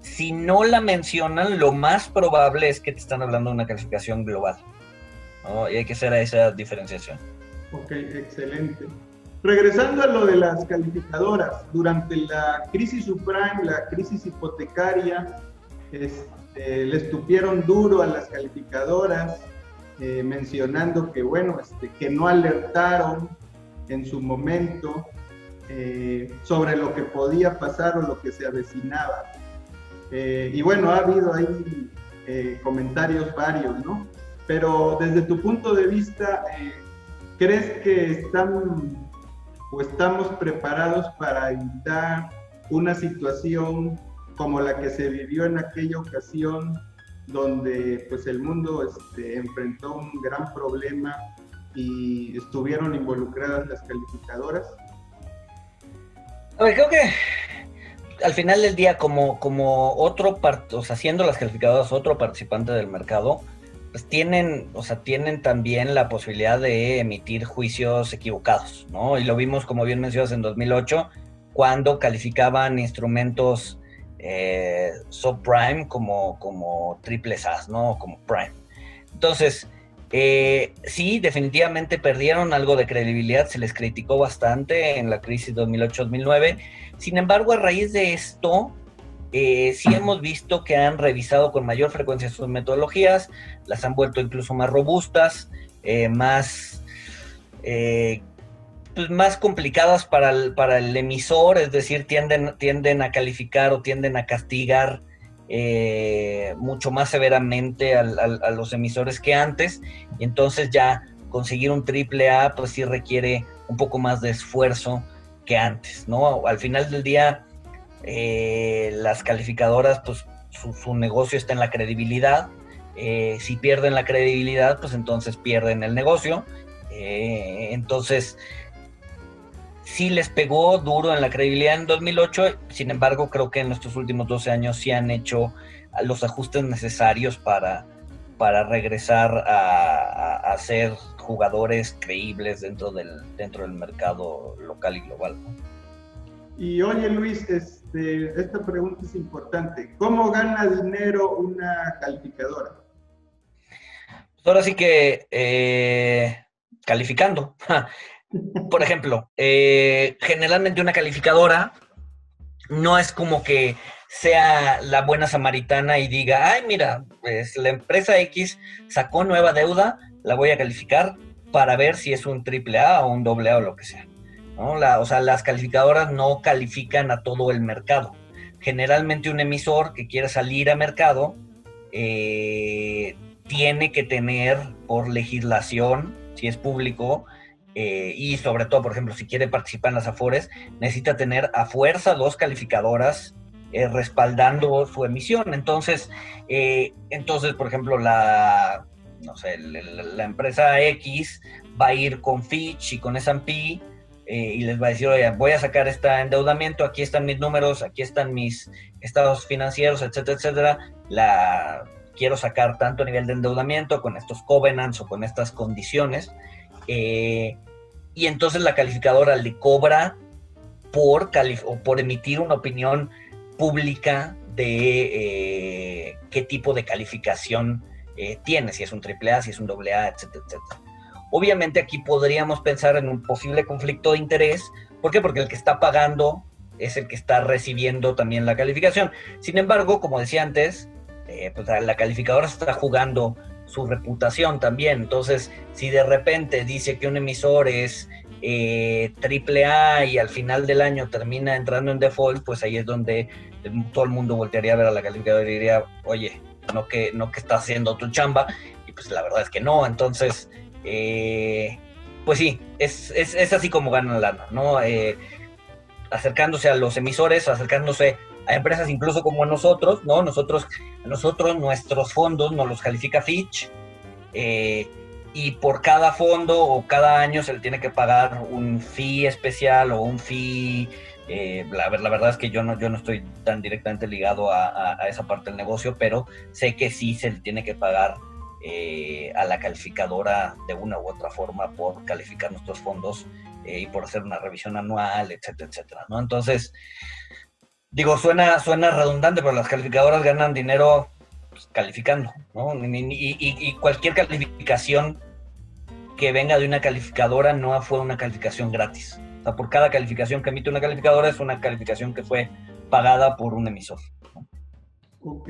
Speaker 4: Si no la mencionan, lo más probable es que te están hablando de una calificación global. ¿no? Y hay que hacer esa diferenciación.
Speaker 3: Ok, excelente. Regresando a lo de las calificadoras, durante la crisis subprime, la crisis hipotecaria, este, les tupieron duro a las calificadoras, eh, mencionando que, bueno, este, que no alertaron en su momento eh, sobre lo que podía pasar o lo que se avecinaba. Eh, y bueno, ha habido ahí comentarios varios, ¿no? Pero desde tu punto de vista, ¿crees que están o estamos preparados para evitar una situación como la que se vivió en aquella ocasión donde pues el mundo este, enfrentó un gran problema y estuvieron involucradas las calificadoras?
Speaker 4: A ver, creo que al final del día, como, como otro, o sea, haciendo las calificadoras otro participante del mercado, pues tienen, o sea, tienen también la posibilidad de emitir juicios equivocados, ¿no? Y lo vimos, como bien mencionas, en 2008, cuando calificaban instrumentos eh, subprime como, como triple SAS, ¿no? Como prime. Entonces, eh, sí, definitivamente perdieron algo de credibilidad, se les criticó bastante en la crisis 2008-2009. Sin embargo, a raíz de esto, eh, sí hemos visto que han revisado con mayor frecuencia sus metodologías, las han vuelto incluso más robustas, eh, más, pues, más complicadas para el, para el emisor, es decir, tienden, tienden a calificar o tienden a castigar eh, mucho más severamente a los emisores que antes, y entonces ya conseguir un triple A pues sí requiere un poco más de esfuerzo que antes, ¿no? Al final del día, eh, las calificadoras, pues su, negocio está en la credibilidad. Eh, si pierden la credibilidad, pues entonces pierden el negocio. entonces, sí les pegó duro en la credibilidad en 2008, sin embargo creo que en estos últimos 12 años sí han hecho los ajustes necesarios para, para regresar a, ser jugadores creíbles dentro del, dentro del mercado local y global.
Speaker 3: Y oye Luis, este, esta pregunta es importante. ¿Cómo gana dinero una calificadora?
Speaker 4: Pues ahora sí que eh, calificando. <laughs> Por ejemplo, eh, generalmente una calificadora no es como que sea la buena samaritana y diga, ay, mira, pues la empresa X sacó nueva deuda, la voy a calificar para ver si es un triple A o un doble A o lo que sea. ¿no? o sea, las calificadoras no califican a todo el mercado. Generalmente un emisor que quiere salir a mercado eh, tiene que tener por legislación, si es público, eh, y sobre todo, por ejemplo, si quiere participar en las Afores, necesita tener a fuerza dos calificadoras eh, respaldando su emisión. Entonces, eh, entonces, por ejemplo, la, no sé, la, empresa X va a ir con Fitch y con S&P y les va a decir, oye, voy a sacar este endeudamiento, aquí están mis números, aquí están mis estados financieros, etcétera, etcétera. La quiero sacar tanto a nivel de endeudamiento con estos covenants o con estas condiciones. Eh, y entonces la calificadora le cobra por, emitir una opinión pública de eh, qué tipo de calificación eh, tiene, si es un AAA, si es un AA, etcétera, etcétera. Obviamente aquí podríamos pensar en un posible conflicto de interés. ¿Por qué? Porque el que está pagando es el que está recibiendo también la calificación. Sin embargo, como decía antes, pues la calificadora está jugando su reputación también. Entonces, si de repente dice que un emisor es eh, triple A y al final del año termina entrando en default, pues ahí es donde todo el mundo voltearía a ver a la calificadora y diría, oye, no que, no que está haciendo tu chamba, y pues la verdad es que no. Entonces, eh, pues sí, es, es, así como ganan lana, ¿no? Eh, acercándose a los emisores, acercándose a empresas incluso como nosotros, ¿no? Nosotros, nosotros nuestros fondos nos los califica Fitch eh, y por cada fondo o cada año se le tiene que pagar un fee especial o un fee. Eh, la, verdad es que yo no, yo no estoy tan directamente ligado a, esa parte del negocio, pero sé que sí se le tiene que pagar eh, a la calificadora de una u otra forma por calificar nuestros fondos y por hacer una revisión anual, etcétera, etcétera, ¿no? Entonces, digo, suena, suena redundante, pero las calificadoras ganan dinero pues, calificando, ¿no? Y, cualquier calificación que venga de una calificadora no fue una calificación gratis. O sea, por cada calificación que emite una calificadora es una calificación que fue pagada por un emisor.
Speaker 3: Ok.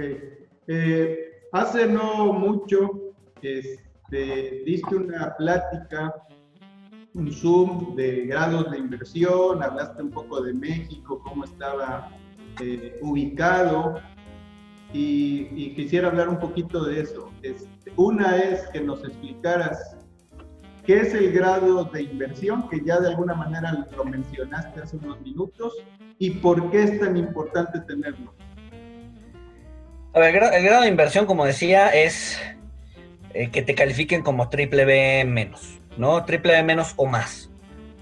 Speaker 3: Eh, hace no mucho este, diste una plática, un Zoom de grados de inversión, hablaste un poco de México, cómo estaba eh, ubicado y, quisiera hablar un poquito de eso. Este, una es que nos explicaras qué es el grado de inversión, que ya de alguna manera lo mencionaste hace unos minutos, y por qué es tan importante tenerlo.
Speaker 4: A ver, el grado de inversión, como decía, es eh, que te califiquen como triple B menos, ¿no? Triple B menos o más,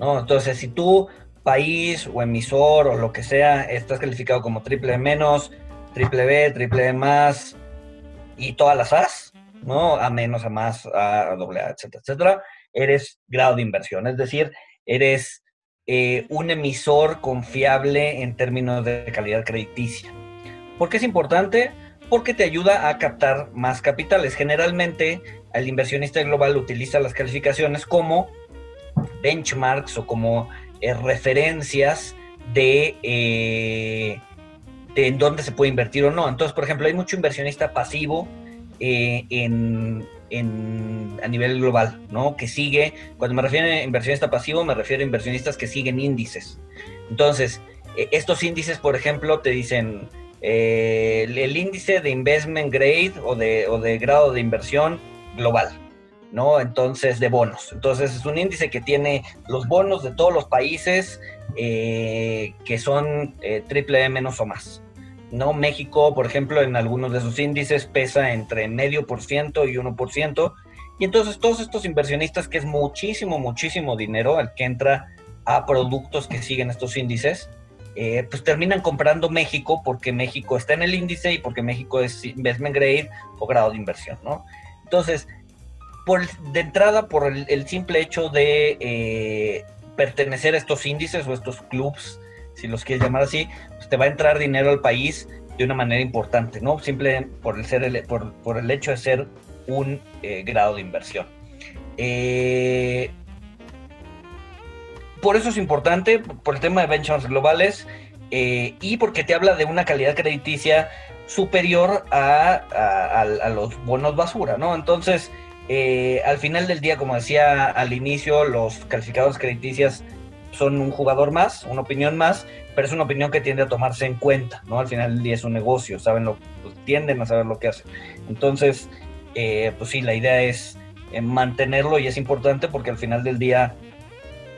Speaker 4: ¿no? Entonces, si tú país o emisor o lo que sea, estás calificado como triple menos, triple B, triple más y todas las A's, ¿no? A menos, a más, a, doble A, etcétera, etcétera, eres grado de inversión. Es decir, eres eh, un emisor confiable en términos de calidad crediticia. ¿Por qué es importante? Porque te ayuda a captar más capitales. Generalmente, el inversionista global utiliza las calificaciones como benchmarks o como eh, referencias de, eh, de en dónde se puede invertir o no. Entonces, por ejemplo, hay mucho inversionista pasivo eh, en, a nivel global, ¿no? Que sigue, cuando me refiero a inversionista pasivo, me refiero a inversionistas que siguen índices. Entonces, estos índices, por ejemplo, te dicen eh, el, índice de investment grade o de, o de grado de inversión global, ¿no? Entonces, de bonos. Entonces, es un índice que tiene los bonos de todos los países eh, que son eh, triple E menos o más. ¿no? México, por ejemplo, en algunos de sus índices pesa entre medio por ciento y uno por ciento. Y entonces todos estos inversionistas, que es muchísimo, muchísimo dinero al que entra a productos que siguen estos índices, eh, pues terminan comprando México porque México está en el índice y porque México es investment grade o grado de inversión, ¿no? Entonces, de entrada, por el, simple hecho de eh, pertenecer a estos índices o estos clubs si los quieres llamar así, pues te va a entrar dinero al país de una manera importante, ¿no? Simple por el, ser por, el hecho de ser un eh, grado de inversión. Eh, por eso es importante, por el tema de benchmarks globales y porque te habla de una calidad crediticia superior a, los bonos basura, ¿no? Entonces, al final del día, como decía al inicio, los calificados crediticias son un jugador más, una opinión más, pero es una opinión que tiende a tomarse en cuenta, ¿no? Al final del día es un negocio, saben lo, pues, tienden a saber lo que hacen. Entonces, eh, pues sí, la idea es eh, mantenerlo y es importante porque al final del día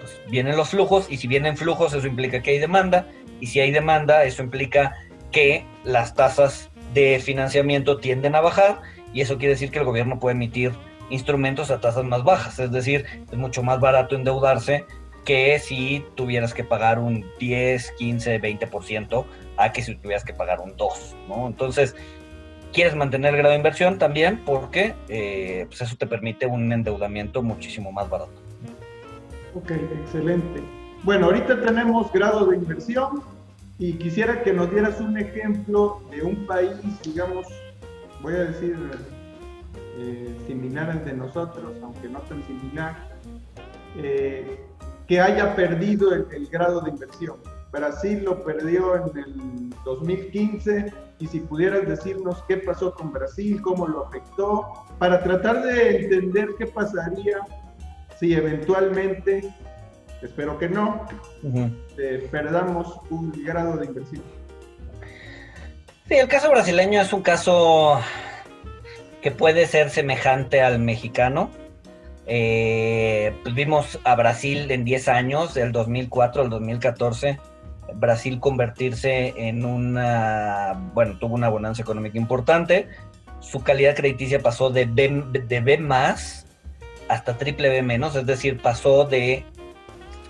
Speaker 4: pues, vienen los flujos y si vienen flujos eso implica que hay demanda y si hay demanda eso implica que las tasas de financiamiento tienden a bajar y eso quiere decir que el gobierno puede emitir instrumentos a tasas más bajas, es decir, es mucho más barato endeudarse que si tuvieras que pagar un 10, 15, 20% a que si tuvieras que pagar un 2, ¿no? Entonces, quieres mantener el grado de inversión también porque eh, pues eso te permite un endeudamiento muchísimo más barato.
Speaker 3: Ok, excelente. Bueno, ahorita tenemos grado de inversión y quisiera que nos dieras un ejemplo de un país, digamos, voy a decir eh, similar al de nosotros, aunque no tan similar, eh, que haya perdido el, grado de inversión. Brasil lo perdió en el 2015 y si pudieras decirnos qué pasó con Brasil, cómo lo afectó, para tratar de entender qué pasaría si eventualmente, espero que no, eh, perdamos un grado de inversión.
Speaker 4: Sí, el caso brasileño es un caso que puede ser semejante al mexicano. Eh, pues vimos a Brasil en 10 años, del 2004 al 2014, Brasil convertirse en una, bueno, tuvo una bonanza económica importante, su calidad crediticia pasó de B, de B más hasta triple B menos, es decir, pasó de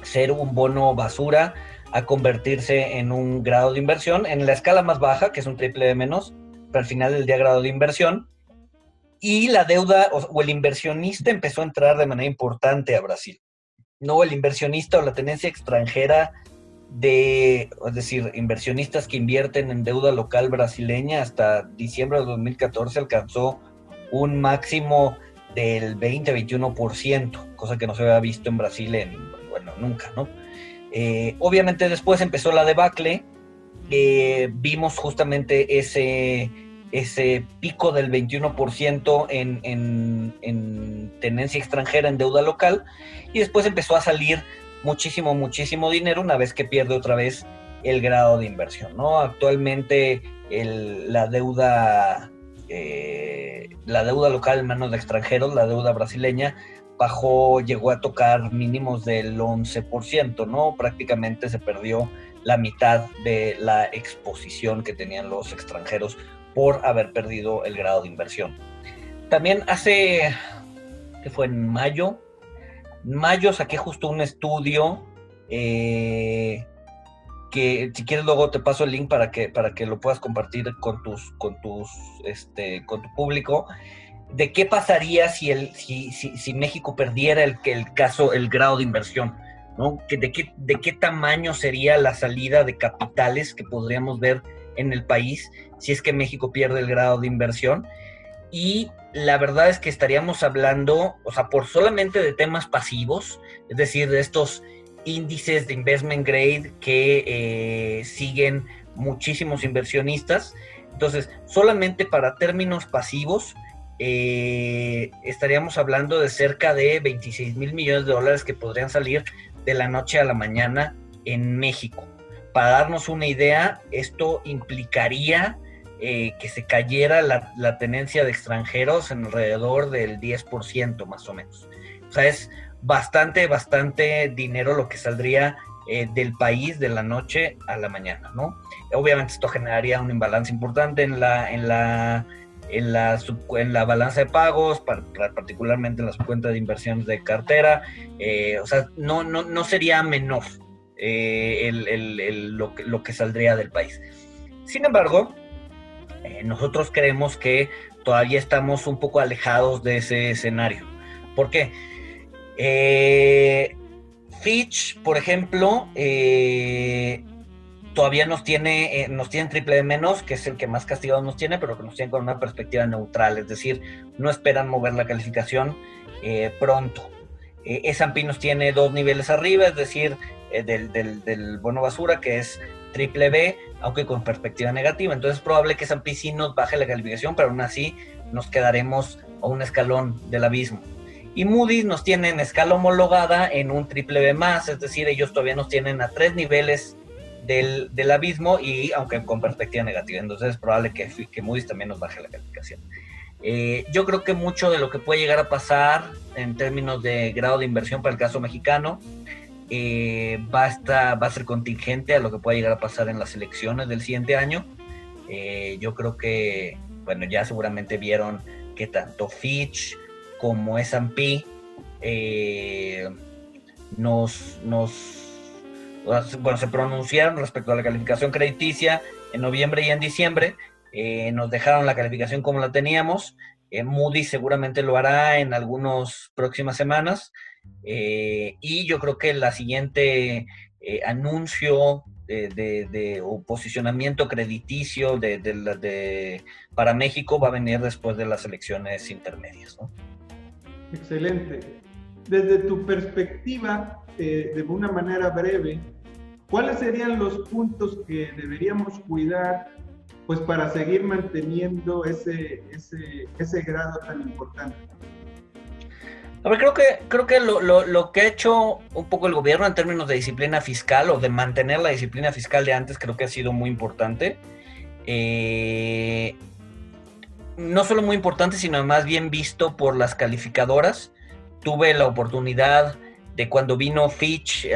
Speaker 4: ser un bono basura a convertirse en un grado de inversión en la escala más baja, que es un triple B menos, pero al final del día grado de inversión, y la deuda o, el inversionista empezó a entrar de manera importante a Brasil. No, el inversionista o la tenencia extranjera de, es decir, inversionistas que invierten en deuda local brasileña hasta diciembre de 2014 alcanzó un máximo del 20-21%, cosa que no se había visto en Brasil en, bueno, nunca, ¿no? Eh, obviamente después empezó la debacle, eh, vimos justamente ese ese pico del 21% en, en, en, tenencia extranjera en deuda local y después empezó a salir muchísimo, muchísimo dinero una vez que pierde otra vez el grado de inversión. ¿no? Actualmente la deuda eh, la deuda local en manos de extranjeros, la deuda brasileña, bajó, llegó a tocar mínimos del 11%, ¿no? Prácticamente se perdió la mitad de la exposición que tenían los extranjeros por haber perdido el grado de inversión. También hace, que fue en mayo, en mayo saqué justo un estudio eh, que si quieres luego te paso el link para que, para que lo puedas compartir con tus, con tus, este, con tu público, de qué pasaría si, el, si, si, México perdiera el, el caso, el grado de inversión. ¿no? De, qué, ¿De qué tamaño sería la salida de capitales que podríamos ver en el país si es que México pierde el grado de inversión. Y la verdad es que estaríamos hablando, o sea, por solamente de temas pasivos, es decir, de estos índices de investment grade que eh, siguen muchísimos inversionistas. Entonces, solamente para términos pasivos, eh, estaríamos hablando de cerca de 26 mil millones de dólares que podrían salir de la noche a la mañana en México. Para darnos una idea, esto implicaría eh, que se cayera la, tenencia de extranjeros en alrededor del 10% más o menos. O sea, es bastante, bastante dinero lo que saldría eh, del país de la noche a la mañana, ¿no? Obviamente esto generaría un imbalance importante en la, en la, en la, en la balanza de pagos, particularmente en las cuentas de inversiones de cartera, eh, o sea, no, no, no sería menor lo, lo que saldría del país. Sin embargo, eh, nosotros creemos que todavía estamos un poco alejados de ese escenario. ¿Por qué? Eh, Fitch, por ejemplo, eh, todavía nos tiene, nos tiene triple de menos, que es el que más castigado nos tiene, pero que nos tiene con una perspectiva neutral, es decir, no esperan mover la calificación pronto. S&P nos tiene dos niveles arriba, es decir, del, del, del bono basura, que es triple B, aunque con perspectiva negativa. Entonces es probable que San sí nos baje la calificación, pero aún así nos quedaremos a un escalón del abismo. Y Moody's nos tiene en escala homologada en un triple B más, es decir, ellos todavía nos tienen a tres niveles del, abismo y aunque con perspectiva negativa. Entonces es probable que, que Moody's también nos baje la calificación. Eh, yo creo que mucho de lo que puede llegar a pasar en términos de grado de inversión para el caso mexicano eh, va, a ser contingente a lo que pueda llegar a pasar en las elecciones del siguiente año. Eh, yo creo que, bueno, ya seguramente vieron que tanto Fitch como S&P eh, nos, nos, bueno, se pronunciaron respecto a la calificación crediticia en noviembre y en diciembre. nos dejaron la calificación como la teníamos. Moody seguramente lo hará en algunas próximas semanas. Eh, y yo creo que la siguiente eh, anuncio de, o posicionamiento crediticio de, para México va a venir después de las elecciones intermedias.
Speaker 3: Excelente. Desde tu perspectiva, eh, de una manera breve, ¿cuáles serían los puntos que deberíamos cuidar pues, para seguir manteniendo ese, ese, ese grado tan importante?
Speaker 4: A ver, creo que, creo que lo, que ha hecho un poco el gobierno en términos de disciplina fiscal o de mantener la disciplina fiscal de antes, creo que ha sido muy importante. Eh, no solo muy importante, sino más bien visto por las calificadoras. Tuve la oportunidad de cuando vino Fitch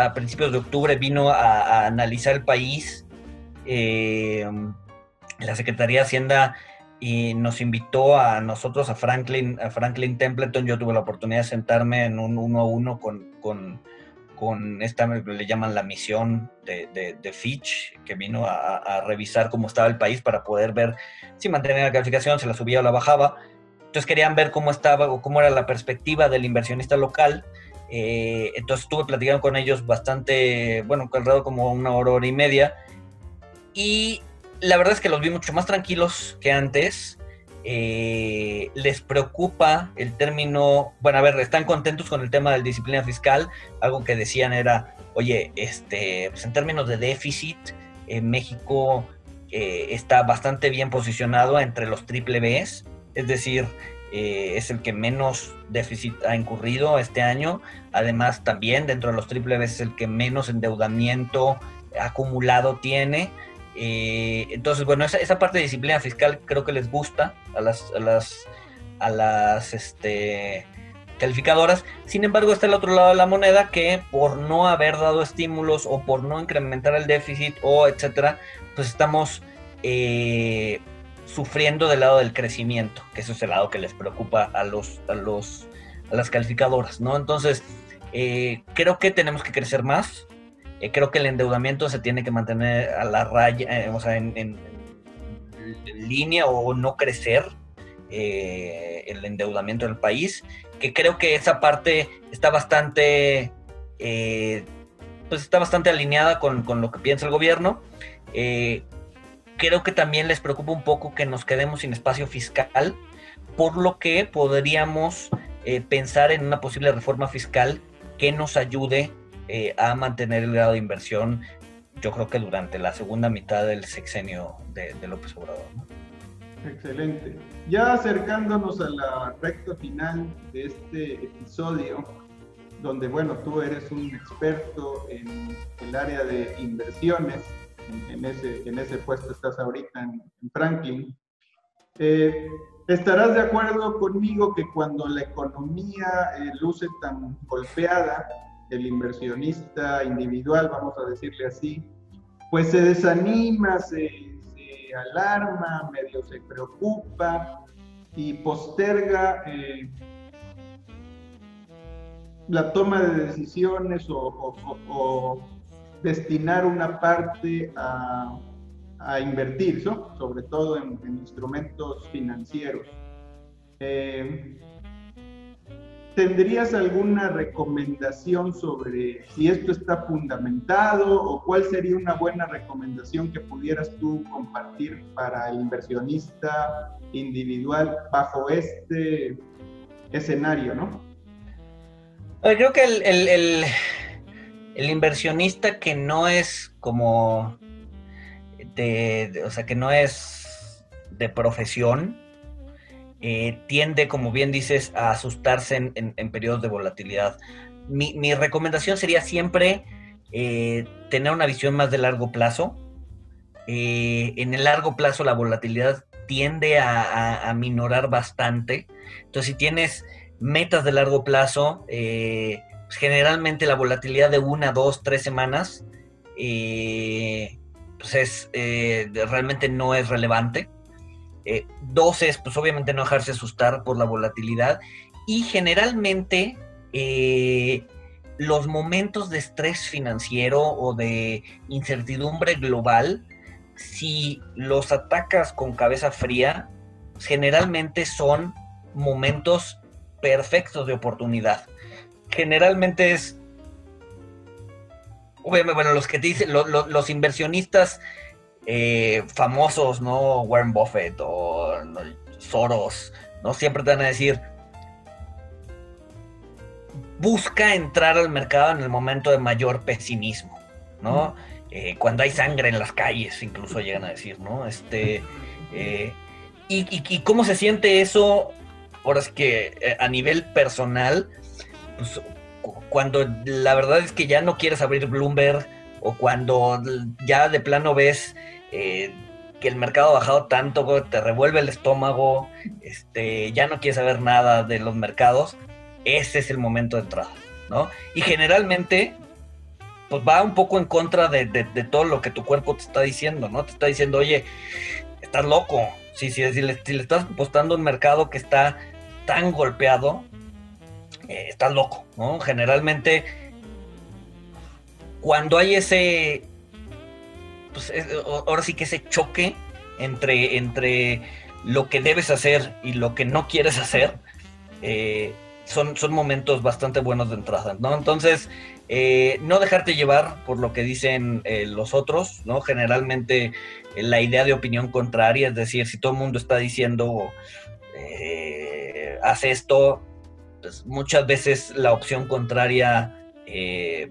Speaker 4: a principios de octubre, vino a, analizar el país. Eh, la Secretaría de Hacienda y nos invitó a nosotros, a Franklin, a Franklin Templeton. Yo tuve la oportunidad de sentarme en un uno a uno con, con, con, esta, le llaman la misión de, de, Fitch, que vino a, revisar cómo estaba el país para poder ver si mantenía la calificación, se la subía o la bajaba. Entonces querían ver cómo estaba o cómo era la perspectiva del inversionista local. Eh, entonces estuve platicando con ellos bastante, bueno, alrededor como una hora, hora y media. Y la verdad es que los vi mucho más tranquilos que antes. Eh, les preocupa el término, bueno, a ver, están contentos con el tema de disciplina fiscal. Algo que decían era, oye, este, pues en términos de déficit, en México eh, está bastante bien posicionado entre los triple Bs, es decir, eh, es el que menos déficit ha incurrido este año. Además, también dentro de los triple Bs es el que menos endeudamiento acumulado tiene. Eh, entonces, bueno, esa, parte de disciplina fiscal creo que les gusta a las, a las, a las este, calificadoras. Sin embargo, está el otro lado de la moneda que por no haber dado estímulos o por no incrementar el déficit o etcétera, pues estamos eh, sufriendo del lado del crecimiento, que eso es el lado que les preocupa a los, a los, a las calificadoras, ¿no? Entonces, eh, creo que tenemos que crecer más. Eh, creo que el endeudamiento se tiene que mantener a la raya, eh, o sea, en, línea o no crecer eh, el endeudamiento del país, que creo que esa parte está bastante, pues está bastante alineada con, con, lo que piensa el gobierno. creo que también les preocupa un poco que nos quedemos sin espacio fiscal, por lo que podríamos pensar en una posible reforma fiscal que nos ayude eh, a mantener el grado de inversión, yo creo que durante la segunda mitad del sexenio de, López Obrador.
Speaker 3: Excelente. Ya acercándonos a la recta final de este episodio, donde, bueno, tú eres un experto en el área de inversiones, en, ese, en ese puesto estás ahorita en, Franklin. Eh, estarás de acuerdo conmigo que cuando la economía eh, luce tan golpeada, el inversionista individual, vamos a decirle así, pues se desanima, se, alarma, medio se preocupa y posterga eh, la toma de decisiones o, destinar una parte a, invertir, sobre todo en, instrumentos financieros. Eh, ¿Tendrías alguna recomendación sobre si esto está fundamentado o cuál sería una buena recomendación que pudieras tú compartir para el inversionista individual bajo este escenario, no?
Speaker 4: Creo que el, inversionista que no es como de, o sea, que no es de profesión, eh, tiende, como bien dices, a asustarse en, periodos de volatilidad. Mi, recomendación sería siempre eh, tener una visión más de largo plazo. Eh, en el largo plazo la volatilidad tiende a, a, minorar bastante. Entonces, si tienes metas de largo plazo, eh, pues, generalmente la volatilidad de una, dos, tres semanas, pues es, realmente no es relevante. Dos es, pues obviamente no dejarse asustar por la volatilidad. Y generalmente los momentos de estrés financiero o de incertidumbre global, si los atacas con cabeza fría, generalmente son momentos perfectos de oportunidad. Generalmente es, bueno, los que dicen, los inversionistas eh, famosos, ¿no? Warren Buffett o Soros, ¿no? Siempre te van a decir, busca entrar al mercado en el momento de mayor pesimismo, ¿no? Eh, cuando hay sangre en las calles, incluso llegan a decir, ¿no? Este, eh, y, y, cómo se siente eso ahora es que a nivel personal, pues, cuando la verdad es que ya no quieres abrir Bloomberg o cuando ya de plano ves eh, que el mercado ha bajado tanto, te revuelve el estómago, este, ya no quieres saber nada de los mercados, ese es el momento de entrada, ¿no? Y generalmente, pues va un poco en contra de, todo lo que tu cuerpo te está diciendo, ¿no? Te está diciendo, oye, estás loco, si, si, si, le, estás apostando un mercado que está tan golpeado, eh, estás loco, ¿no? Generalmente, cuando hay ese, pues ahora sí que ese choque entre, entre lo que debes hacer y lo que no quieres hacer, eh, son, son momentos bastante buenos de entrada, ¿no? Entonces, eh, no dejarte llevar por lo que dicen los otros, ¿no? Generalmente la idea de opinión contraria, es decir, si todo el mundo está diciendo hace esto, pues muchas veces la opción contraria eh,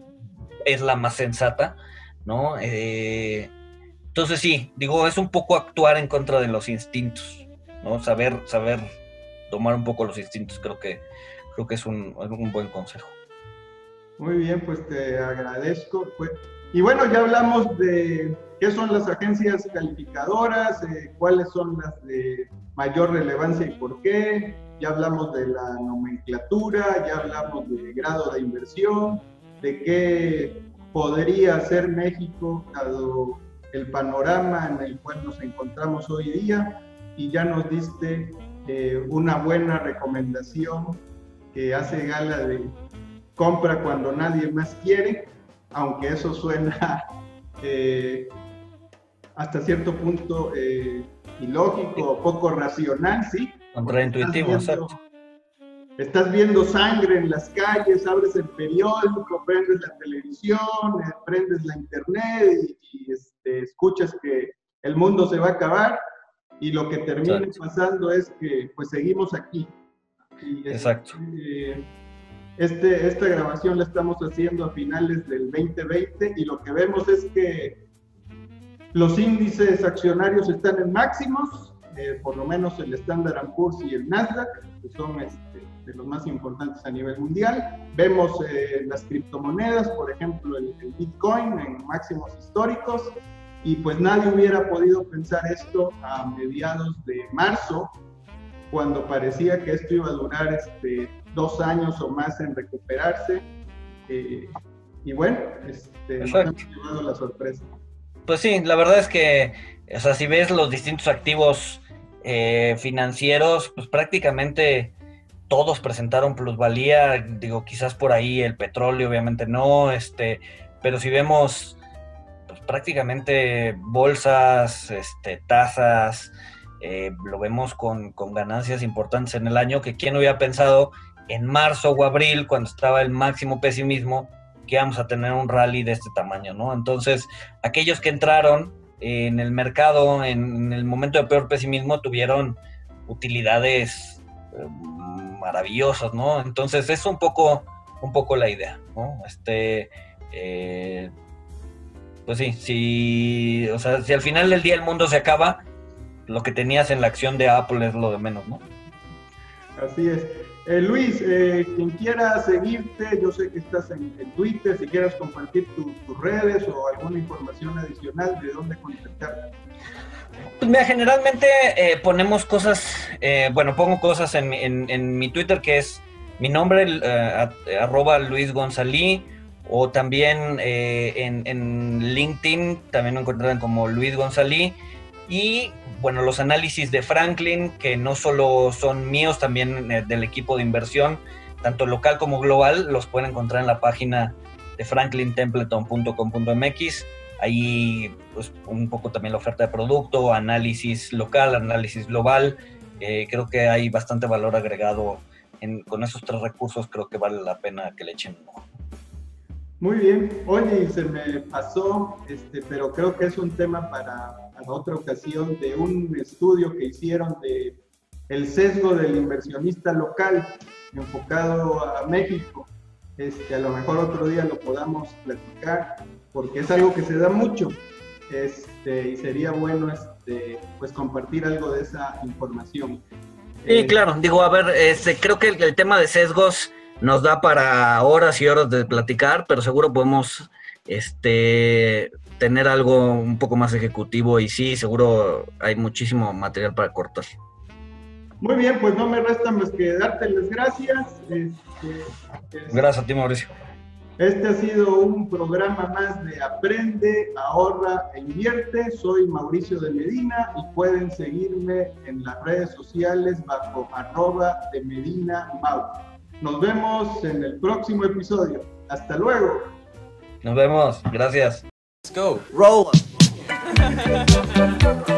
Speaker 4: es la más sensata, ¿no? Eh, entonces sí, digo, es un poco actuar en contra de los instintos, ¿no? Saber, saber tomar un poco los instintos, creo que, creo que es un, buen consejo.
Speaker 3: Muy bien, pues te agradezco. Pues, y bueno, ya hablamos de qué son las agencias calificadoras, eh, cuáles son las de mayor relevancia y por qué, ya hablamos de la nomenclatura, ya hablamos del grado de inversión, de qué podría hacer México dado el panorama en el cual nos encontramos hoy día y ya nos diste eh, una buena recomendación que hace gala de compra cuando nadie más quiere, aunque eso suena <laughs> eh, hasta cierto punto eh, ilógico, poco racional, ¿sí?
Speaker 4: Contraintuitivo, exacto.
Speaker 3: Estás viendo sangre en las calles, abres el periódico, prendes la televisión, eh, prendes la internet y, este, escuchas que el mundo se va a acabar y lo que termina pasando es que pues seguimos aquí.
Speaker 4: Este, exacto.
Speaker 3: este, esta grabación la estamos haciendo a finales del 2020 y lo que vemos es que los índices accionarios están en máximos, eh, por lo menos el Standard Poor's y el Nasdaq, que son este, de los más importantes a nivel mundial. Vemos eh, las criptomonedas, por ejemplo, el, el, Bitcoin en máximos históricos. Y pues nadie hubiera podido pensar esto a mediados de marzo, cuando parecía que esto iba a durar este, dos años o más en recuperarse. Eh, y bueno, este, nos hemos llevado la sorpresa.
Speaker 4: Pues sí, la verdad es que, o sea, si ves los distintos activos eh, financieros, pues prácticamente todos presentaron plusvalía, digo, quizás por ahí el petróleo, obviamente no, este, pero si vemos pues, prácticamente bolsas, este, tasas, eh, lo vemos con, con, ganancias importantes en el año, que quién hubiera pensado en marzo o abril, cuando estaba el máximo pesimismo, que íbamos a tener un rally de este tamaño, ¿no? Entonces, aquellos que entraron en el mercado en el momento de peor pesimismo tuvieron utilidades eh, maravillosas, ¿no? Entonces, es un poco, un poco la idea, ¿no? Este, eh, pues sí, si, o sea, si al final del día el mundo se acaba, lo que tenías en la acción de Apple es lo de menos, ¿no?
Speaker 3: Así es. Eh, Luis, eh, quien quiera seguirte, yo sé que estás en, Twitter, si quieras compartir tus redes o alguna información adicional de dónde contactarte.
Speaker 4: Pues mira, generalmente eh, ponemos cosas, bueno, pongo cosas en, mi Twitter que es mi nombre, arroba Luis Gonzalí, o también en, en, LinkedIn, también me encuentran como Luis Gonzalí. Y bueno, los análisis de Franklin, que no solo son míos, también eh, del equipo de inversión, tanto local como global, los pueden encontrar en la página de franklintempleton.com.mx. Ahí, pues, un poco también la oferta de producto, análisis local, análisis global. Eh, creo que hay bastante valor agregado con esos tres recursos. Creo que vale la pena que le echen un.
Speaker 3: Muy bien. Oye, se me pasó, este, pero creo que es un tema para a otra ocasión de un estudio que hicieron de el sesgo del inversionista local enfocado a México. Este, a lo mejor otro día lo podamos platicar porque es algo que se da mucho este, y sería bueno este, pues compartir algo de esa información.
Speaker 4: Sí, eh, claro, digo, a ver, este, creo que el tema de sesgos nos da para horas y horas de platicar, pero seguro podemos este, tener algo un poco más ejecutivo y sí, seguro hay muchísimo material para cortar.
Speaker 3: Muy bien, pues no me resta más que darte las gracias. Este,
Speaker 4: este, gracias a ti, Mauricio.
Speaker 3: Este ha sido un programa más de Aprende, Ahorra e Invierte. Soy Mauricio de Medina y pueden seguirme en las redes sociales bajo arroba de Medina Mau. Nos vemos en el próximo episodio. Hasta luego.
Speaker 4: Nos vemos. Gracias.
Speaker 1: Let's go. Roll. <laughs>